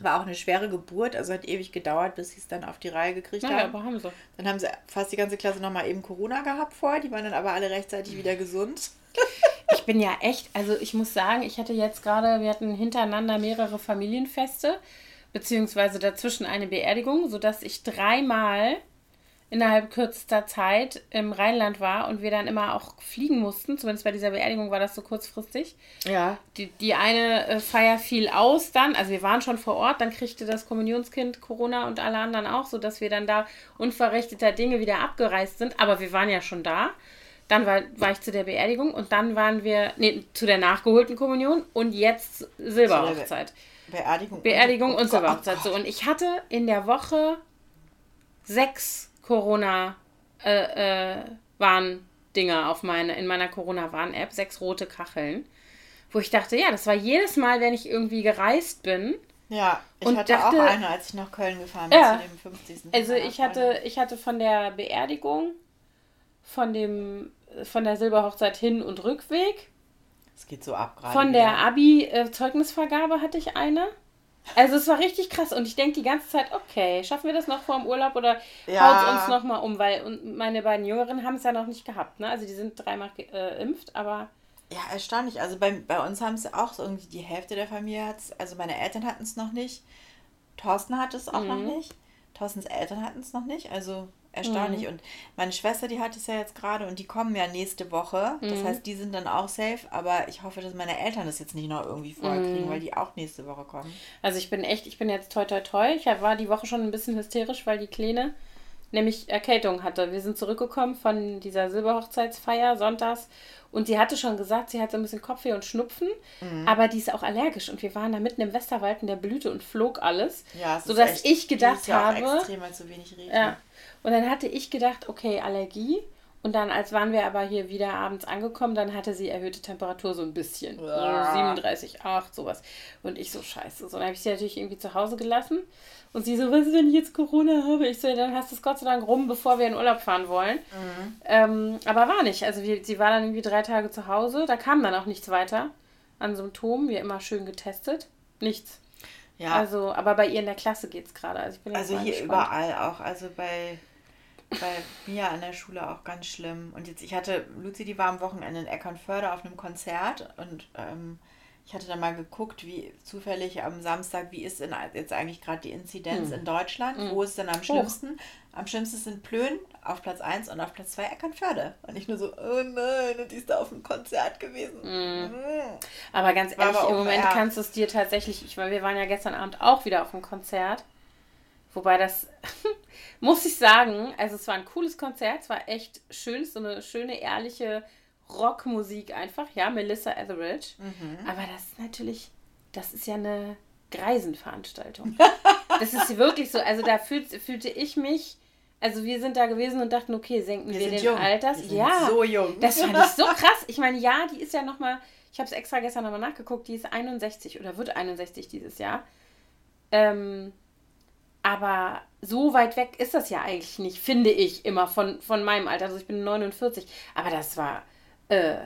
War auch eine schwere Geburt, also hat ewig gedauert, bis sie es dann auf die Reihe gekriegt ja, haben. Ja, aber haben sie. Dann haben sie fast die ganze Klasse nochmal eben Corona gehabt vorher, die waren dann aber alle rechtzeitig wieder gesund. ich bin ja echt, also ich muss sagen, ich hatte jetzt gerade, wir hatten hintereinander mehrere Familienfeste, beziehungsweise dazwischen eine Beerdigung, sodass ich dreimal innerhalb kürzester Zeit im Rheinland war und wir dann immer auch fliegen mussten. Zumindest bei dieser Beerdigung war das so kurzfristig. Ja. Die, die eine äh, Feier fiel aus dann, also wir waren schon vor Ort, dann kriegte das Kommunionskind Corona und alle anderen auch, sodass wir dann da unverrichteter Dinge wieder abgereist sind. Aber wir waren ja schon da. Dann war, war ich zu der Beerdigung und dann waren wir, nee, zu der nachgeholten Kommunion und jetzt Silberhochzeit. Beerdigung. Beerdigung und, und oh Silberhochzeit. So, und ich hatte in der Woche sechs Corona äh, äh, Warn-Dinger auf meine, in meiner Corona-Warn-App, sechs rote Kacheln. Wo ich dachte, ja, das war jedes Mal, wenn ich irgendwie gereist bin. Ja, ich und hatte dachte, auch eine, als ich nach Köln gefahren bin, ja, zu dem 50. Also ich hatte, ich hatte von der Beerdigung, von dem von der Silberhochzeit Hin- und Rückweg. Es geht so ab gerade. Von der Abi-Zeugnisvergabe hatte ich eine. Also es war richtig krass und ich denke die ganze Zeit, okay, schaffen wir das noch vor dem Urlaub oder ja. haut es uns nochmal um, weil und meine beiden Jüngeren haben es ja noch nicht gehabt, ne? Also die sind dreimal geimpft, äh, aber. Ja, erstaunlich. Also bei, bei uns haben es auch so irgendwie die Hälfte der Familie hat also meine Eltern hatten es noch nicht. Thorsten hatte es auch mhm. noch nicht. Thorstens Eltern hatten es noch nicht. Also erstaunlich. Mhm. Und meine Schwester, die hat es ja jetzt gerade und die kommen ja nächste Woche. Das mhm. heißt, die sind dann auch safe. Aber ich hoffe, dass meine Eltern das jetzt nicht noch irgendwie vorher kriegen, mhm. weil die auch nächste Woche kommen. Also ich bin echt, ich bin jetzt toi toi toi. Ich war die Woche schon ein bisschen hysterisch, weil die Kleine nämlich Erkältung hatte. Wir sind zurückgekommen von dieser Silberhochzeitsfeier sonntags und sie hatte schon gesagt, sie hat so ein bisschen Kopfweh und Schnupfen, mhm. aber die ist auch allergisch und wir waren da mitten im Westerwald in der Blüte und flog alles, ja, sodass echt, ich gedacht habe, extrem, weil zu wenig regnet. Ja, und dann hatte ich gedacht, okay, Allergie. Und dann, als waren wir aber hier wieder abends angekommen, dann hatte sie erhöhte Temperatur so ein bisschen. Ja. So 37, 8, sowas. Und ich so, scheiße. So, dann habe ich sie natürlich irgendwie zu Hause gelassen. Und sie so, was ist, wenn ich jetzt Corona habe? Ich so, ja, dann hast du es Gott sei Dank rum, bevor wir in Urlaub fahren wollen. Mhm. Ähm, aber war nicht. Also wir, sie war dann irgendwie drei Tage zu Hause. Da kam dann auch nichts weiter an Symptomen. Wir immer schön getestet. Nichts. Ja. Also, aber bei ihr in der Klasse geht es gerade. Also, also hier gespannt. überall auch. Also bei bei mir an der Schule auch ganz schlimm. Und jetzt, ich hatte, Luzi, die war am Wochenende in Eckernförde auf einem Konzert und ähm, ich hatte dann mal geguckt, wie zufällig am Samstag, wie ist denn jetzt eigentlich gerade die Inzidenz hm. in Deutschland? Hm. Wo ist denn am schlimmsten? Hoch. Am schlimmsten sind Plön auf Platz 1 und auf Platz 2 Eckernförde. Und ich nur so, oh nein, und die ist da auf dem Konzert gewesen. Hm. hm. Aber ganz ehrlich, aber im Moment kannst du es dir tatsächlich, ich, weil wir waren ja gestern Abend auch wieder auf dem Konzert. Wobei das, muss ich sagen, also es war ein cooles Konzert, es war echt schön, so eine schöne, ehrliche Rockmusik einfach, ja, Melissa Etheridge. Mhm. Aber das ist natürlich, das ist ja eine Greisenveranstaltung. das ist wirklich so, also da fühlt, fühlte ich mich, also wir sind da gewesen und dachten, okay, senken wir, wir den jung. Alters. Ja, so jung. Das fand ich so krass. Ich meine, ja, die ist ja nochmal, ich habe es extra gestern nochmal nachgeguckt, die ist 61 oder wird 61 dieses Jahr. Ähm, aber so weit weg ist das ja eigentlich nicht, finde ich immer von, von meinem Alter. Also ich bin 49, aber das war äh,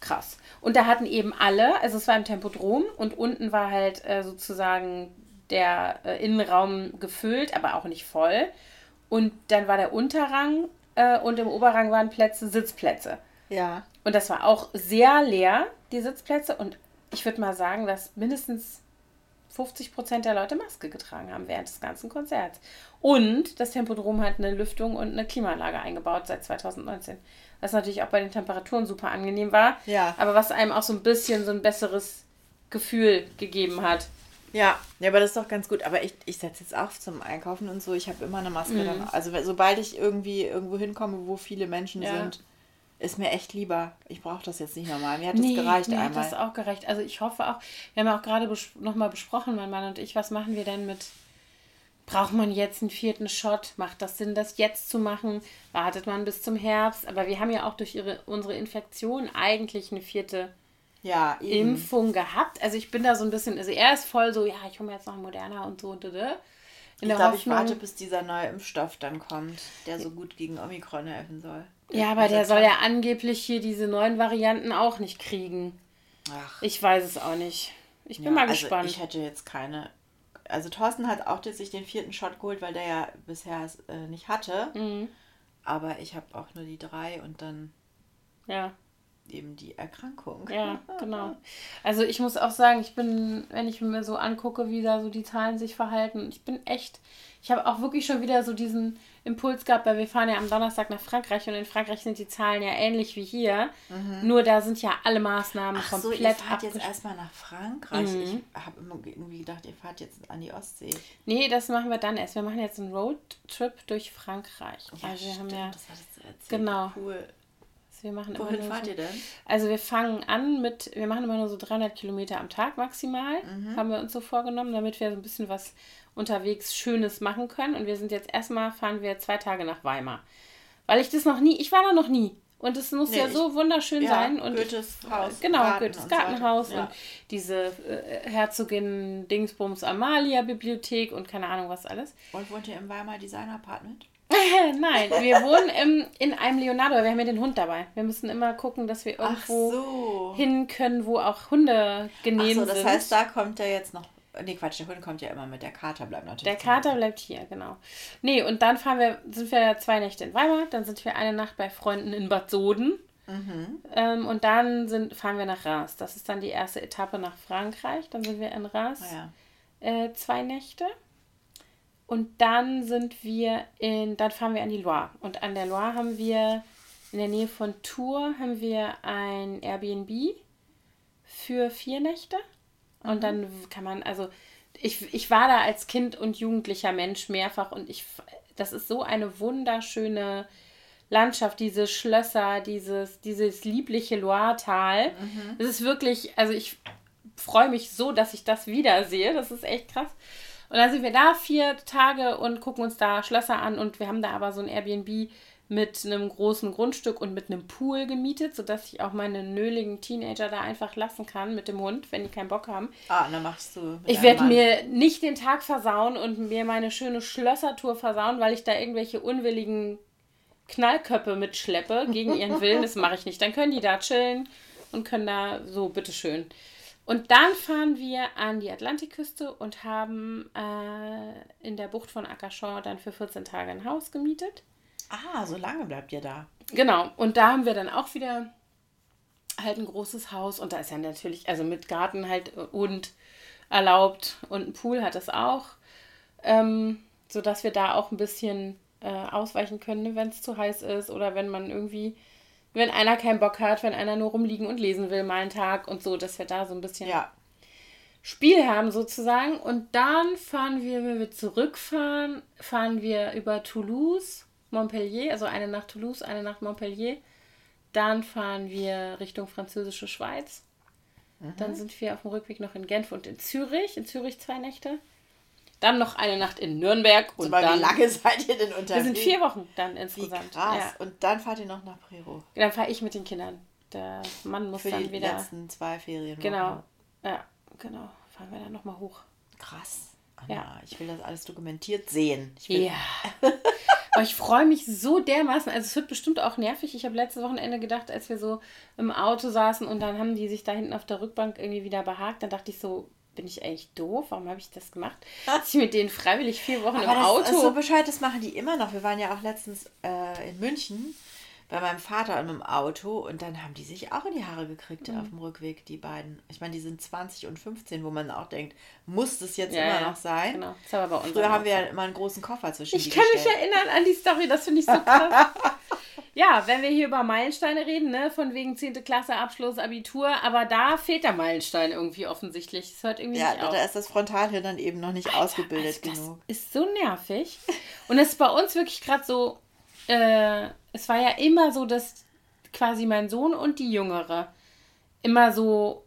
krass. Und da hatten eben alle, also es war im Tempodrom und unten war halt äh, sozusagen der äh, Innenraum gefüllt, aber auch nicht voll. Und dann war der Unterrang äh, und im Oberrang waren Plätze, Sitzplätze. Ja. Und das war auch sehr leer, die Sitzplätze. Und ich würde mal sagen, dass mindestens 50 Prozent der Leute Maske getragen haben während des ganzen Konzerts. Und das Tempodrom hat eine Lüftung und eine Klimaanlage eingebaut seit 2019. Was natürlich auch bei den Temperaturen super angenehm war. Ja. Aber was einem auch so ein bisschen so ein besseres Gefühl gegeben hat. Ja, ja, aber das ist doch ganz gut. Aber ich, ich setze jetzt auch zum Einkaufen und so. Ich habe immer eine Maske mhm. dann. Also sobald ich irgendwie irgendwo hinkomme, wo viele Menschen ja. sind, ist mir echt lieber. Ich brauche das jetzt nicht nochmal. Mir hat nee, das gereicht mir einmal. Mir hat das auch gereicht. Also ich hoffe auch, wir haben auch gerade bes nochmal besprochen, mein Mann und ich, was machen wir denn mit, braucht man jetzt einen vierten Shot? Macht das Sinn, das jetzt zu machen? Wartet man bis zum Herbst? Aber wir haben ja auch durch ihre, unsere Infektion eigentlich eine vierte ja, Impfung gehabt. Also ich bin da so ein bisschen, also er ist voll so, ja, ich hole mir jetzt noch einen Moderna und so und so. In ich glaube, ich warte, bis dieser neue Impfstoff dann kommt, der so gut gegen Omikron helfen soll. Ja, aber der soll ja angeblich hier diese neuen Varianten auch nicht kriegen. Ach. Ich weiß es auch nicht. Ich bin ja, mal also gespannt. Also ich hätte jetzt keine. Also Thorsten hat auch jetzt sich den vierten Shot geholt, weil der ja bisher es äh, nicht hatte. Mhm. Aber ich habe auch nur die drei und dann. Ja eben die Erkrankung. Ja, genau. Also ich muss auch sagen, ich bin, wenn ich mir so angucke, wie da so die Zahlen sich verhalten, ich bin echt, ich habe auch wirklich schon wieder so diesen Impuls gehabt, weil wir fahren ja am Donnerstag nach Frankreich und in Frankreich sind die Zahlen ja ähnlich wie hier. Mhm. Nur da sind ja alle Maßnahmen Ach komplett so, ihr fahrt jetzt erstmal nach Frankreich. Mhm. Ich habe immer irgendwie gedacht, ihr fahrt jetzt an die Ostsee. Nee, das machen wir dann erst. Wir machen jetzt einen Roadtrip durch Frankreich. Ja, also wir stimmt, haben ja, das hattest du erzählt. Genau. Cool. Wir machen Wohin fahrt so, ihr denn? Also wir fangen an mit, wir machen immer nur so 300 Kilometer am Tag maximal, mhm. haben wir uns so vorgenommen, damit wir so ein bisschen was unterwegs Schönes machen können. Und wir sind jetzt erstmal, fahren wir zwei Tage nach Weimar. Weil ich das noch nie, ich war da noch nie. Und es muss nee, ja so wunderschön ja, sein. Und Goethes Haus. Genau, Garten Goethes Gartenhaus und, ja. und diese äh, Herzogin Dingsbums Amalia Bibliothek und keine Ahnung was alles. Und wohnt ihr im Weimar Designer Apartment? Nein, wir wohnen im, in einem Leonardo, wir haben ja den Hund dabei. Wir müssen immer gucken, dass wir irgendwo so. hin können, wo auch Hunde genehm sind. Ach so, das heißt, da kommt ja jetzt noch. Nee, Quatsch, der Hund kommt ja immer mit. Der Kater bleibt natürlich. Der Kater bleibt hier, genau. Nee, und dann fahren wir, sind wir zwei Nächte in Weimar, dann sind wir eine Nacht bei Freunden in Bad Soden. Mhm. Ähm, und dann sind, fahren wir nach Reims. Das ist dann die erste Etappe nach Frankreich. Dann sind wir in Reims. Oh ja. äh, zwei Nächte. Und dann sind wir in, dann fahren wir an die Loire. Und an der Loire haben wir in der Nähe von Tours haben wir ein Airbnb für vier Nächte. Und mhm. dann kann man, also ich, ich war da als Kind und jugendlicher Mensch mehrfach und ich, das ist so eine wunderschöne Landschaft, diese Schlösser, dieses, dieses liebliche Loire-Tal. Mhm. Das ist wirklich, also ich freue mich so, dass ich das wiedersehe. Das ist echt krass. Und dann sind wir da vier Tage und gucken uns da Schlösser an und wir haben da aber so ein Airbnb mit einem großen Grundstück und mit einem Pool gemietet, sodass ich auch meine nöligen Teenager da einfach lassen kann mit dem Hund, wenn die keinen Bock haben. Ah, dann machst du. Ich werde mir nicht den Tag versauen und mir meine schöne Schlössertour versauen, weil ich da irgendwelche unwilligen Knallköpfe mitschleppe gegen ihren Willen. Das mache ich nicht. Dann können die da chillen und können da so, bitteschön. Und dann fahren wir an die Atlantikküste und haben äh, in der Bucht von Akashon dann für 14 Tage ein Haus gemietet. Ah, so lange bleibt ihr da. Genau. Und da haben wir dann auch wieder halt ein großes Haus und da ist ja natürlich, also mit Garten halt und erlaubt und ein Pool hat es auch, ähm, sodass wir da auch ein bisschen äh, ausweichen können, wenn es zu heiß ist oder wenn man irgendwie wenn einer keinen Bock hat, wenn einer nur rumliegen und lesen will, mal einen Tag und so, dass wir da so ein bisschen ja. Spiel haben sozusagen. Und dann fahren wir, wenn wir zurückfahren, fahren wir über Toulouse, Montpellier, also eine Nacht Toulouse, eine Nacht Montpellier. Dann fahren wir Richtung französische Schweiz. Mhm. Dann sind wir auf dem Rückweg noch in Genf und in Zürich. In Zürich zwei Nächte. Dann noch eine Nacht in Nürnberg. Und Aber dann, wie lange seid ihr denn unterwegs? Wir sind vier Wochen dann insgesamt. Wie krass. Ja. Und dann fahrt ihr noch nach Prero. Dann fahre ich mit den Kindern. Der Mann muss Für dann die wieder. letzten zwei Ferien. Genau. Ja, genau. Fahren wir dann nochmal hoch. Krass. Anna, ja. ich will das alles dokumentiert sehen. Ich ja. Aber ich freue mich so dermaßen. Also es wird bestimmt auch nervig. Ich habe letztes Wochenende gedacht, als wir so im Auto saßen und dann haben die sich da hinten auf der Rückbank irgendwie wieder behagt, dann dachte ich so, bin ich eigentlich doof? Warum habe ich das gemacht? Dass ich mit denen freiwillig vier Wochen Aber im das Auto. Ist so Bescheid, das machen die immer noch. Wir waren ja auch letztens äh, in München bei meinem Vater in einem Auto und dann haben die sich auch in die Haare gekriegt mhm. auf dem Rückweg, die beiden. Ich meine, die sind 20 und 15, wo man auch denkt, muss das jetzt ja, immer ja. noch sein? Genau. Das ist aber bei uns Früher haben wir ja immer einen großen Koffer zwischen Ich kann gestellt. mich erinnern an die Story, das finde ich so krass. ja, wenn wir hier über Meilensteine reden, ne, von wegen 10. Klasse, Abschluss, Abitur, aber da fehlt der Meilenstein irgendwie offensichtlich. Es hört irgendwie ja, nicht auf. Da ist das Frontalhirn dann eben noch nicht Alter, ausgebildet also genug. ist so nervig. Und es ist bei uns wirklich gerade so, äh, es war ja immer so, dass quasi mein Sohn und die Jüngere immer so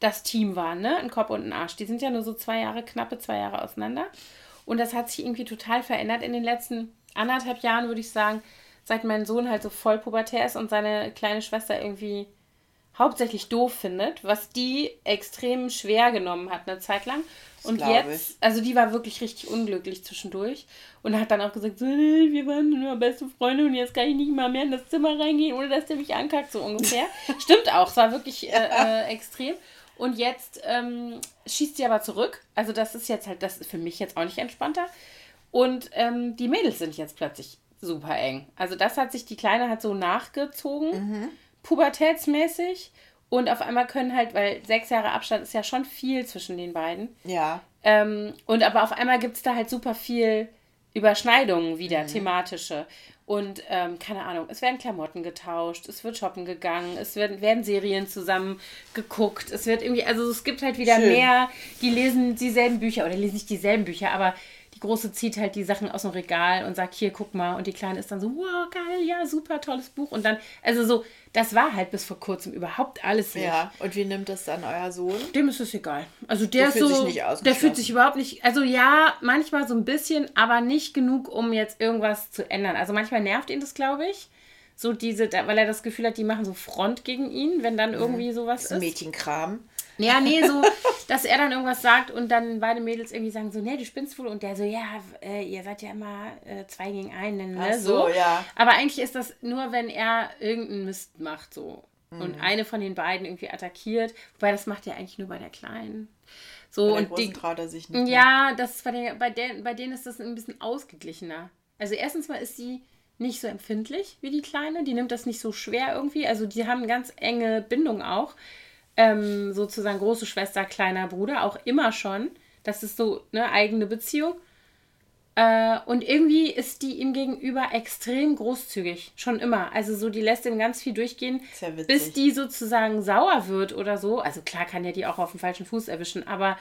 das Team waren, ne? Ein Kopf und ein Arsch. Die sind ja nur so zwei Jahre, knappe zwei Jahre auseinander. Und das hat sich irgendwie total verändert in den letzten anderthalb Jahren, würde ich sagen, seit mein Sohn halt so voll pubertär ist und seine kleine Schwester irgendwie hauptsächlich doof findet, was die extrem schwer genommen hat eine Zeit lang. Und jetzt, ich. also die war wirklich richtig unglücklich zwischendurch und hat dann auch gesagt, so, wir waren nur beste Freunde und jetzt kann ich nicht mal mehr in das Zimmer reingehen, ohne dass der mich ankackt, so ungefähr. Stimmt auch, es war wirklich äh, äh, extrem. Und jetzt ähm, schießt sie aber zurück. Also das ist jetzt halt, das ist für mich jetzt auch nicht entspannter. Und ähm, die Mädels sind jetzt plötzlich super eng. Also das hat sich, die Kleine hat so nachgezogen, mhm. Pubertätsmäßig. Und auf einmal können halt, weil sechs Jahre Abstand ist ja schon viel zwischen den beiden. Ja. Ähm, und aber auf einmal gibt es da halt super viel Überschneidungen wieder, mhm. thematische. Und ähm, keine Ahnung, es werden Klamotten getauscht, es wird shoppen gegangen, es werden, werden Serien zusammen geguckt, es wird irgendwie, also es gibt halt wieder Schön. mehr, die lesen dieselben Bücher oder lesen nicht dieselben Bücher, aber Große zieht halt die Sachen aus dem Regal und sagt, hier, guck mal. Und die Kleine ist dann so, wow, geil, ja, super, tolles Buch. Und dann, also so, das war halt bis vor kurzem überhaupt alles nicht. Ja, und wie nimmt das dann euer Sohn? Dem ist es egal. Also der, der fühlt so, sich nicht der fühlt sich überhaupt nicht, also ja, manchmal so ein bisschen, aber nicht genug, um jetzt irgendwas zu ändern. Also manchmal nervt ihn das, glaube ich so diese, weil er das Gefühl hat, die machen so Front gegen ihn, wenn dann mhm. irgendwie sowas ist. Mädchenkram. Ja, nee, so, dass er dann irgendwas sagt und dann beide Mädels irgendwie sagen so, nee, du spinnst wohl. Und der so, ja, äh, ihr seid ja immer äh, zwei gegen einen, ne? so, so, ja. Aber eigentlich ist das nur, wenn er irgendeinen Mist macht, so. Mhm. Und eine von den beiden irgendwie attackiert. Wobei, das macht er eigentlich nur bei der Kleinen. So, bei und die traut er sich nicht. Ja, das bei, der, bei, der, bei denen ist das ein bisschen ausgeglichener. Also erstens mal ist sie nicht so empfindlich wie die Kleine. Die nimmt das nicht so schwer irgendwie. Also die haben eine ganz enge Bindung auch ähm, sozusagen große Schwester, kleiner Bruder, auch immer schon. Das ist so eine eigene Beziehung. Äh, und irgendwie ist die ihm gegenüber extrem großzügig. Schon immer. Also so, die lässt ihm ganz viel durchgehen, ja bis die sozusagen sauer wird oder so. Also klar kann ja die auch auf dem falschen Fuß erwischen, aber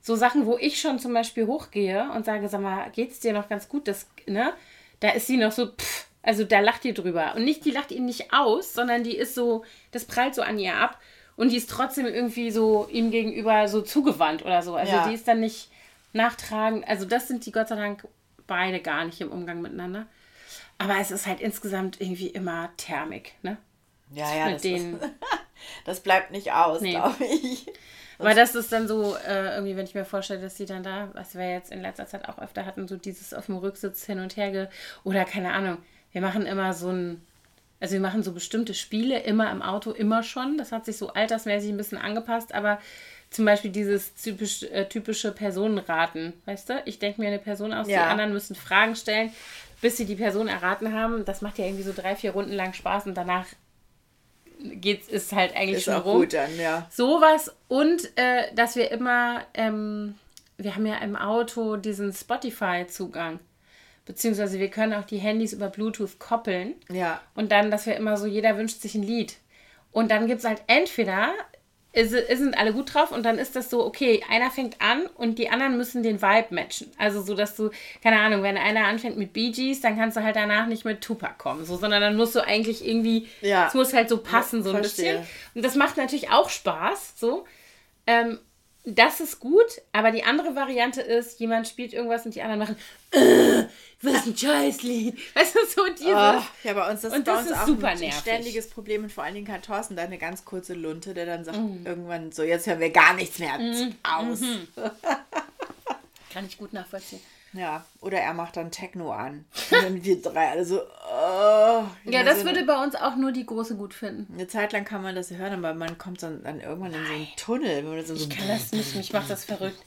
so Sachen, wo ich schon zum Beispiel hochgehe und sage, sag mal, geht's dir noch ganz gut? Das, ne? Da ist sie noch so, pff, also da lacht ihr drüber. Und nicht, die lacht ihn nicht aus, sondern die ist so, das prallt so an ihr ab und die ist trotzdem irgendwie so ihm gegenüber so zugewandt oder so. Also ja. die ist dann nicht nachtragend. Also das sind die Gott sei Dank beide gar nicht im Umgang miteinander. Aber es ist halt insgesamt irgendwie immer Thermik, ne? Ja, ja. Mit das, denen, ist, das bleibt nicht aus, nee. glaube ich. Weil das ist dann so, äh, irgendwie, wenn ich mir vorstelle, dass die dann da, was wir jetzt in letzter Zeit auch öfter hatten, so dieses auf dem Rücksitz hin und her ge oder keine Ahnung. Wir machen immer so ein also wir machen so bestimmte Spiele immer im Auto, immer schon. Das hat sich so altersmäßig ein bisschen angepasst, aber zum Beispiel dieses typisch, äh, typische Personenraten, weißt du? Ich denke mir eine Person aus, ja. die anderen müssen Fragen stellen, bis sie die Person erraten haben. Das macht ja irgendwie so drei, vier Runden lang Spaß und danach geht's, ist halt eigentlich ist schon auch rum. gut dann, ja. Sowas und äh, dass wir immer, ähm, wir haben ja im Auto diesen Spotify-Zugang. Beziehungsweise wir können auch die Handys über Bluetooth koppeln. Ja. Und dann, dass wir immer so, jeder wünscht sich ein Lied. Und dann gibt es halt entweder, ist, sind alle gut drauf und dann ist das so, okay, einer fängt an und die anderen müssen den Vibe matchen. Also so, dass du, keine Ahnung, wenn einer anfängt mit Bee Gees, dann kannst du halt danach nicht mit Tupac kommen, so, sondern dann musst du eigentlich irgendwie, ja. es muss halt so passen, ja, so ein verstehe. bisschen. Und das macht natürlich auch Spaß, so. Ähm, das ist gut, aber die andere Variante ist, jemand spielt irgendwas und die anderen machen, äh, was ein Scheißlied. Weißt du, so dieses. Oh, ja, bei uns das, und das ist auch super ein nervig. ständiges Problem und vor allen Dingen hat Thorsten da eine ganz kurze Lunte, der dann sagt mm. irgendwann so, jetzt hören wir gar nichts mehr mm. aus. Mm Kann ich gut nachvollziehen. Ja, oder er macht dann Techno an. Und dann wir drei alle so. Oh, ja, das würde bei uns auch nur die Große gut finden. Eine Zeit lang kann man das hören, aber man kommt dann, dann irgendwann in so einen Tunnel. So ich kann das nicht, mich macht das verrückt.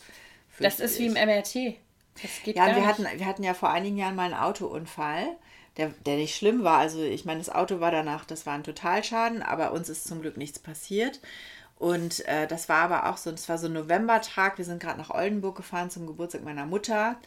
Das ist wie im MRT. Das geht ja, wir hatten, wir hatten ja vor einigen Jahren mal einen Autounfall, der, der nicht schlimm war. Also ich meine, das Auto war danach, das war ein Totalschaden, aber uns ist zum Glück nichts passiert. Und äh, das war aber auch so, das war so ein Novembertag. Wir sind gerade nach Oldenburg gefahren zum Geburtstag meiner Mutter.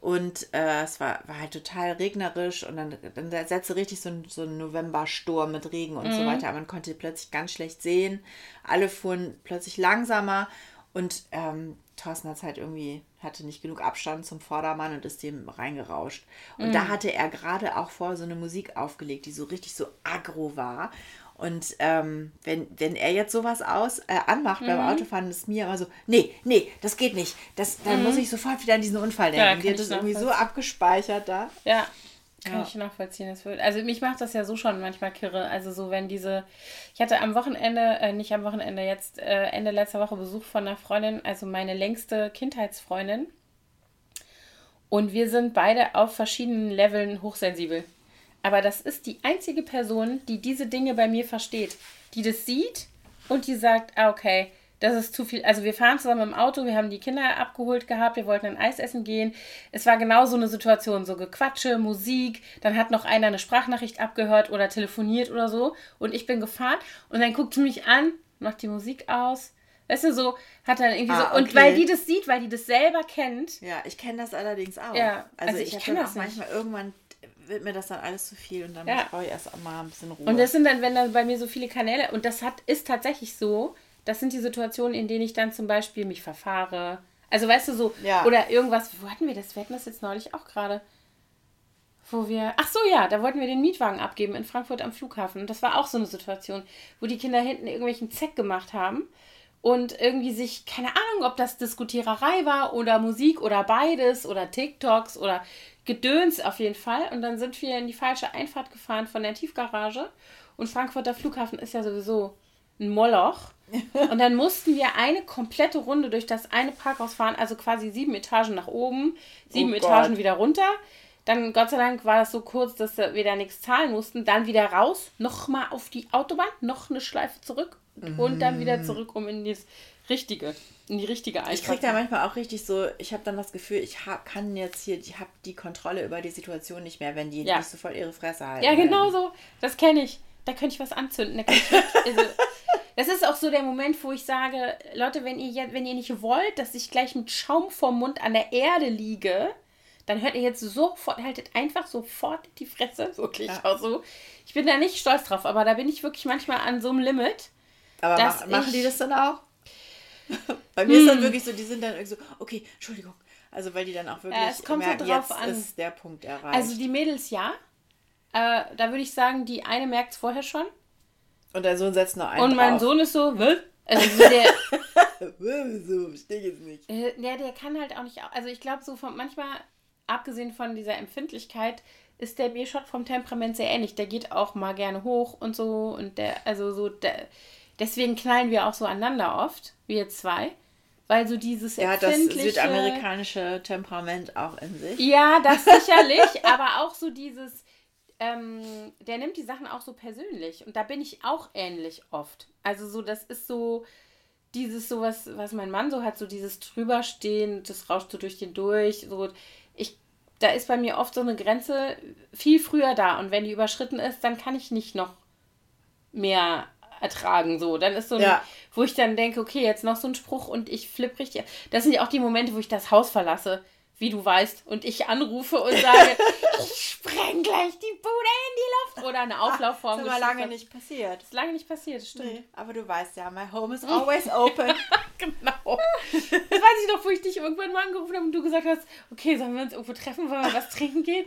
Und äh, es war, war halt total regnerisch und dann, dann setzte richtig so ein, so ein Novembersturm mit Regen und mhm. so weiter. Aber man konnte plötzlich ganz schlecht sehen. Alle fuhren plötzlich langsamer und ähm, Thorsten hat halt irgendwie, hatte nicht genug Abstand zum Vordermann und ist dem reingerauscht. Und mhm. da hatte er gerade auch vor so eine Musik aufgelegt, die so richtig so aggro war. Und ähm, wenn, wenn er jetzt sowas aus, äh, anmacht mhm. beim Autofahren, ist mir immer so, nee, nee, das geht nicht. Das, dann mhm. muss ich sofort wieder an diesen Unfall denken. Ja, die hat das irgendwie so abgespeichert da. Ja, kann ja. ich nachvollziehen. Das wird, also mich macht das ja so schon manchmal kirre. Also so, wenn diese, ich hatte am Wochenende, äh, nicht am Wochenende, jetzt äh, Ende letzter Woche Besuch von einer Freundin, also meine längste Kindheitsfreundin. Und wir sind beide auf verschiedenen Leveln hochsensibel. Aber das ist die einzige Person, die diese Dinge bei mir versteht, die das sieht und die sagt, ah, okay, das ist zu viel. Also wir fahren zusammen im Auto, wir haben die Kinder abgeholt gehabt, wir wollten ein Eis essen gehen. Es war genau so eine Situation, so Gequatsche, Musik, dann hat noch einer eine Sprachnachricht abgehört oder telefoniert oder so und ich bin gefahren und dann guckt sie mich an, macht die Musik aus. Weißt du, so hat dann irgendwie ah, so. Und weil die das sieht, weil die das selber kennt. Ja, ich kenne das allerdings auch. Ja, also, also ich, ich kenne das auch manchmal irgendwann wird mir das dann alles zu viel und dann ja. brauche ich erst mal ein bisschen Ruhe. Und das sind dann, wenn dann bei mir so viele Kanäle, und das hat, ist tatsächlich so, das sind die Situationen, in denen ich dann zum Beispiel mich verfahre. Also weißt du so, ja. oder irgendwas, wo hatten wir das? Wir hatten das jetzt neulich auch gerade. Wo wir, ach so, ja, da wollten wir den Mietwagen abgeben in Frankfurt am Flughafen. Und das war auch so eine Situation, wo die Kinder hinten irgendwelchen Zeck gemacht haben und irgendwie sich, keine Ahnung, ob das Diskutiererei war oder Musik oder beides oder TikToks oder Gedöns auf jeden Fall. Und dann sind wir in die falsche Einfahrt gefahren von der Tiefgarage. Und Frankfurter Flughafen ist ja sowieso ein Moloch. Und dann mussten wir eine komplette Runde durch das eine Parkhaus fahren, also quasi sieben Etagen nach oben, sieben oh Etagen wieder runter. Dann, Gott sei Dank, war das so kurz, dass wir da nichts zahlen mussten. Dann wieder raus, nochmal auf die Autobahn, noch eine Schleife zurück und dann wieder zurück, um in das richtige, in die richtige Einfahrt. Ich kriege da manchmal auch richtig so, ich habe dann das Gefühl, ich hab, kann jetzt hier, ich habe die Kontrolle über die Situation nicht mehr, wenn die ja. nicht so voll ihre Fresse halten. Ja, genau so. Das kenne ich. Da könnte ich was anzünden. Da ich, also, das ist auch so der Moment, wo ich sage, Leute, wenn ihr, wenn ihr nicht wollt, dass ich gleich mit Schaum vorm Mund an der Erde liege, dann hört ihr jetzt sofort, haltet einfach sofort die Fresse. Wirklich ja. auch so. Ich bin da nicht stolz drauf, aber da bin ich wirklich manchmal an so einem Limit. Aber mach, machen die das dann auch? Bei mir hm. ist dann wirklich so, die sind dann irgendwie so, okay, Entschuldigung. Also weil die dann auch wirklich ja, es kommt merken, so drauf jetzt an. ist der Punkt erreicht. Also die Mädels ja. Äh, da würde ich sagen, die eine merkt es vorher schon. Und dein Sohn setzt noch einen Und mein drauf. Sohn ist so, was? Also der, so, verstehe ich jetzt nicht. Äh, der, der kann halt auch nicht, also ich glaube so von manchmal, abgesehen von dieser Empfindlichkeit, ist der B-Shot vom Temperament sehr ähnlich. Der geht auch mal gerne hoch und so und der, also so, der, Deswegen knallen wir auch so aneinander oft, wir zwei. Weil so dieses Ja, das südamerikanische Temperament auch in sich. Ja, das sicherlich, aber auch so dieses, ähm, der nimmt die Sachen auch so persönlich. Und da bin ich auch ähnlich oft. Also so, das ist so dieses sowas, was mein Mann so hat, so dieses drüberstehen, das rauscht so durch den durch. So, ich, da ist bei mir oft so eine Grenze viel früher da. Und wenn die überschritten ist, dann kann ich nicht noch mehr ertragen. So, dann ist so ein, ja. wo ich dann denke, okay, jetzt noch so ein Spruch und ich flipp richtig. Das sind ja auch die Momente, wo ich das Haus verlasse, wie du weißt, und ich anrufe und sage, ich spreng gleich die Bude in die Luft oder eine Auflaufform. Das ist aber lange nicht passiert. Das ist lange nicht passiert, stimmt. Nee, aber du weißt ja, my home is always open. genau. Das weiß ich noch, wo ich dich irgendwann mal angerufen habe und du gesagt hast, okay, sollen wir uns irgendwo treffen, wollen wir was trinken gehen?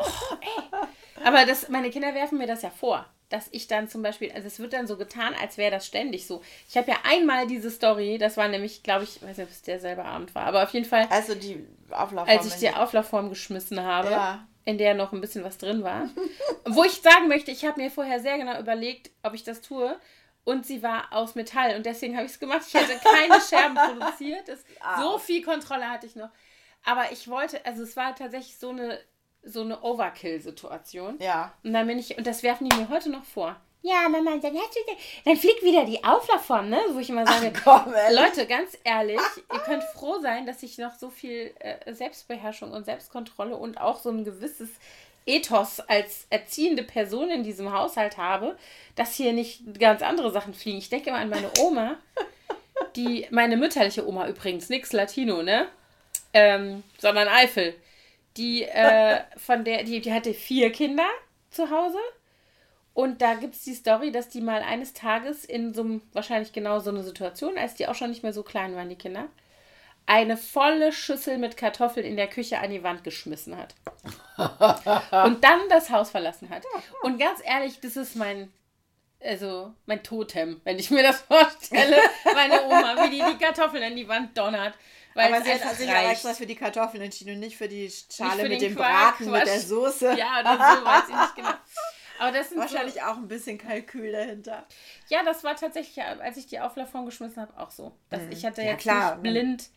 Oh, aber das, meine Kinder werfen mir das ja vor dass ich dann zum Beispiel, also es wird dann so getan, als wäre das ständig so. Ich habe ja einmal diese Story, das war nämlich, glaube ich, weiß nicht, ob es derselbe Abend war, aber auf jeden Fall. Also die Auflaufform. Als ich die Auflaufform geschmissen habe, ja. in der noch ein bisschen was drin war. wo ich sagen möchte, ich habe mir vorher sehr genau überlegt, ob ich das tue. Und sie war aus Metall und deswegen habe ich es gemacht. Ich hätte keine Scherben produziert. Das, so viel Kontrolle hatte ich noch. Aber ich wollte, also es war tatsächlich so eine, so eine Overkill-Situation. Ja. Und dann bin ich, und das werfen die mir heute noch vor. Ja, Mama, dann hast du, dann fliegt wieder die Auflaufform, ne? Wo ich immer sage, Ach, komm, Leute, ganz ehrlich, ihr könnt froh sein, dass ich noch so viel äh, Selbstbeherrschung und Selbstkontrolle und auch so ein gewisses Ethos als erziehende Person in diesem Haushalt habe, dass hier nicht ganz andere Sachen fliegen. Ich denke immer an meine Oma, die, meine mütterliche Oma übrigens, nix Latino, ne? Ähm, sondern Eifel. Die, äh, von der, die, die hatte vier Kinder zu Hause. Und da gibt es die Story, dass die mal eines Tages in so einem, wahrscheinlich genau so eine Situation, als die auch schon nicht mehr so klein waren, die Kinder, eine volle Schüssel mit Kartoffeln in der Küche an die Wand geschmissen hat. und dann das Haus verlassen hat. Und ganz ehrlich, das ist mein, also mein Totem, wenn ich mir das vorstelle. Meine Oma, wie die die Kartoffeln an die Wand donnert. Weil aber sie hat sich aber extra für die Kartoffeln entschieden und nicht für die Schale für mit dem Quark, Braten, Quatsch. mit der Soße. Ja, oder so, weiß ich nicht genau. Aber das sind Wahrscheinlich so, auch ein bisschen Kalkül dahinter. Ja, das war tatsächlich, als ich die Auflaufform geschmissen habe, auch so. Dass mhm. Ich hatte ja, jetzt klar, nicht blind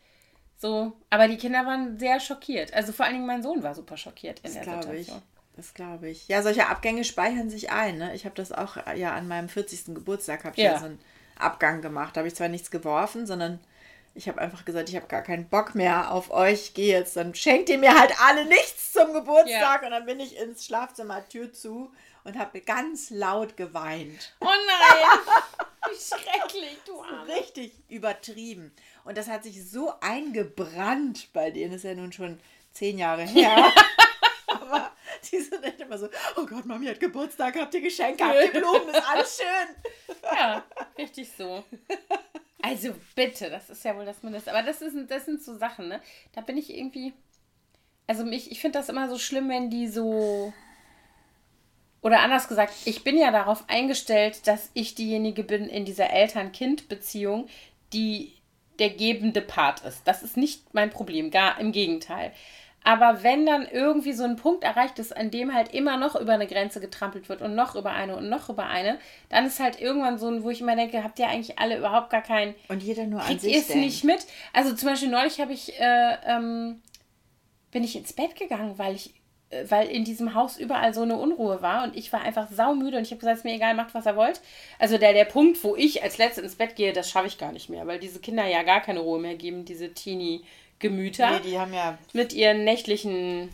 so, aber die Kinder waren sehr schockiert. Also vor allen Dingen mein Sohn war super schockiert in das der Situation. Ich. Das glaube ich. Ja, solche Abgänge speichern sich ein. Ne? Ich habe das auch ja an meinem 40. Geburtstag habe ich ja. ja so einen Abgang gemacht. Da habe ich zwar nichts geworfen, sondern ich habe einfach gesagt, ich habe gar keinen Bock mehr auf euch. Geh jetzt, dann schenkt ihr mir halt alle nichts zum Geburtstag. Ja. Und dann bin ich ins Schlafzimmer, Tür zu und habe ganz laut geweint. Oh nein! Wie schrecklich, du Arme. Richtig übertrieben. Und das hat sich so eingebrannt bei denen. Das ist ja nun schon zehn Jahre her. Aber die sind nicht immer so, oh Gott, Mami hat Geburtstag, habt ihr Geschenke, habt ihr Blumen, ist alles schön. Ja, richtig so. Also bitte, das ist ja wohl das Mindeste. Aber das, ist, das sind so Sachen, ne? Da bin ich irgendwie. Also mich, ich finde das immer so schlimm, wenn die so. Oder anders gesagt, ich bin ja darauf eingestellt, dass ich diejenige bin in dieser Eltern-Kind-Beziehung, die der gebende Part ist. Das ist nicht mein Problem, gar im Gegenteil. Aber wenn dann irgendwie so ein Punkt erreicht ist, an dem halt immer noch über eine Grenze getrampelt wird und noch über eine und noch über eine, dann ist halt irgendwann so ein, wo ich immer denke, habt ihr eigentlich alle überhaupt gar keinen. Und jeder nur an sich. es nicht mit. Also zum Beispiel neulich habe ich, äh, ähm, bin ich ins Bett gegangen, weil ich äh, weil in diesem Haus überall so eine Unruhe war und ich war einfach saumüde und ich habe gesagt, es ist mir egal, macht was er wollt. Also der, der Punkt, wo ich als Letzte ins Bett gehe, das schaffe ich gar nicht mehr, weil diese Kinder ja gar keine Ruhe mehr geben, diese Teenie-Gemüter. Nee, die haben ja... Mit ihren nächtlichen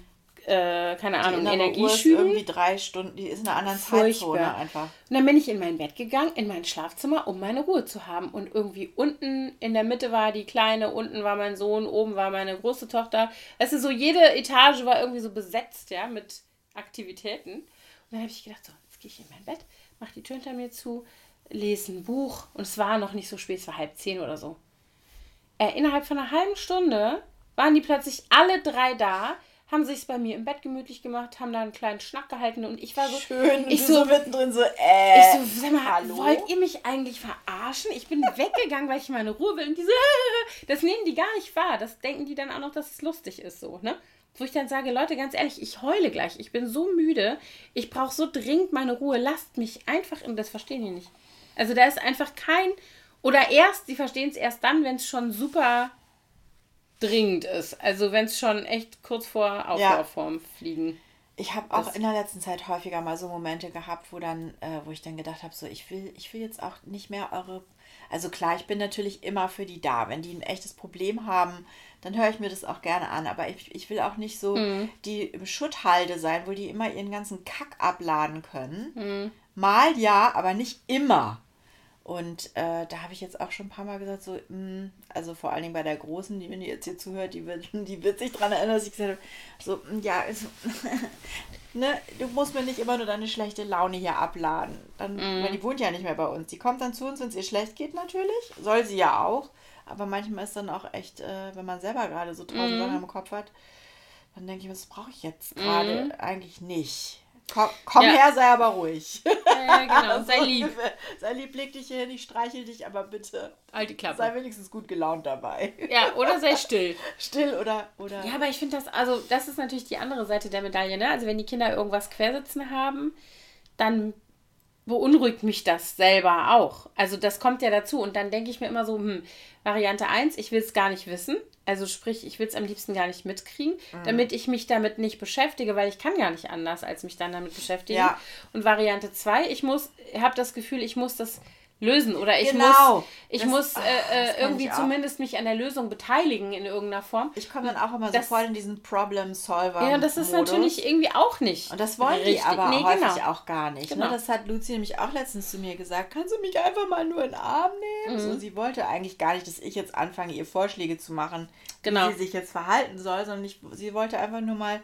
äh, keine Ahnung, Energieschüben. irgendwie drei Stunden, die ist in einer anderen Furchtbar. Zeitzone einfach. Und dann bin ich in mein Bett gegangen, in mein Schlafzimmer, um meine Ruhe zu haben. Und irgendwie unten in der Mitte war die Kleine, unten war mein Sohn, oben war meine große Tochter. Es ist so, jede Etage war irgendwie so besetzt, ja, mit Aktivitäten. Und dann habe ich gedacht, so, jetzt gehe ich in mein Bett, mache die Tür hinter mir zu, lese ein Buch. Und es war noch nicht so spät, es war halb zehn oder so. Äh, innerhalb von einer halben Stunde waren die plötzlich alle drei da haben sich bei mir im Bett gemütlich gemacht, haben da einen kleinen Schnack gehalten und ich war so schön. Ich so, so mittendrin so, äh. Ich so, sag mal, hallo? wollt ihr mich eigentlich verarschen? Ich bin weggegangen, weil ich meine Ruhe will und diese, äh, das nehmen die gar nicht wahr. Das denken die dann auch noch, dass es lustig ist, so, ne? Wo ich dann sage, Leute, ganz ehrlich, ich heule gleich. Ich bin so müde. Ich brauche so dringend meine Ruhe. Lasst mich einfach, und das verstehen die nicht. Also da ist einfach kein, oder erst, sie verstehen es erst dann, wenn es schon super dringend ist. Also wenn es schon echt kurz vor Auflaufform ja. fliegen. Ich habe auch in der letzten Zeit häufiger mal so Momente gehabt, wo dann, äh, wo ich dann gedacht habe, so ich will, ich will jetzt auch nicht mehr eure. Also klar, ich bin natürlich immer für die da. Wenn die ein echtes Problem haben, dann höre ich mir das auch gerne an. Aber ich, ich will auch nicht so mhm. die im Schutthalde sein, wo die immer ihren ganzen Kack abladen können. Mhm. Mal ja, aber nicht immer. Und äh, da habe ich jetzt auch schon ein paar Mal gesagt, so, mh, hm, also vor allen Dingen bei der Großen, die, wenn die jetzt hier zuhört, die wird, die wird sich daran erinnern, dass ich gesagt habe, so, hm, ja, also, ne, du musst mir nicht immer nur deine schlechte Laune hier abladen. Dann, mm. Weil die wohnt ja nicht mehr bei uns. Die kommt dann zu uns, wenn es ihr schlecht geht natürlich. Soll sie ja auch. Aber manchmal ist dann auch echt, äh, wenn man selber gerade so tausend mm. Sachen im Kopf hat, dann denke ich, was brauche ich jetzt gerade? Mm. Eigentlich nicht. Komm, komm ja. her, sei aber ruhig. Ja, genau, sei lieb. sei lieb, leg dich hier, ich streichel dich, aber bitte. Alte Klappe. Sei wenigstens gut gelaunt dabei. Ja, oder sei still. still oder, oder. Ja, aber ich finde das, also, das ist natürlich die andere Seite der Medaille, ne? Also, wenn die Kinder irgendwas quersitzen haben, dann beunruhigt mich das selber auch. Also das kommt ja dazu. Und dann denke ich mir immer so, hm, Variante 1, ich will es gar nicht wissen. Also sprich, ich will es am liebsten gar nicht mitkriegen, mhm. damit ich mich damit nicht beschäftige, weil ich kann gar nicht anders, als mich dann damit beschäftigen. Ja. Und Variante 2, ich muss, habe das Gefühl, ich muss das lösen oder ich genau. muss ich das, muss ach, äh, äh irgendwie zumindest mich an der Lösung beteiligen in irgendeiner Form. Ich komme dann auch immer das, so voll in diesen Problem Solver. Ja, das ist natürlich irgendwie auch nicht. Und das wollen richtig. die aber nee, häufig genau. auch gar nicht. Ne? Genau. Ne? Das hat Lucy nämlich auch letztens zu mir gesagt. Kannst du mich einfach mal nur in den Arm nehmen? Mhm. So, sie wollte eigentlich gar nicht, dass ich jetzt anfange, ihr Vorschläge zu machen, genau. wie sie sich jetzt verhalten soll, sondern ich, sie wollte einfach nur mal,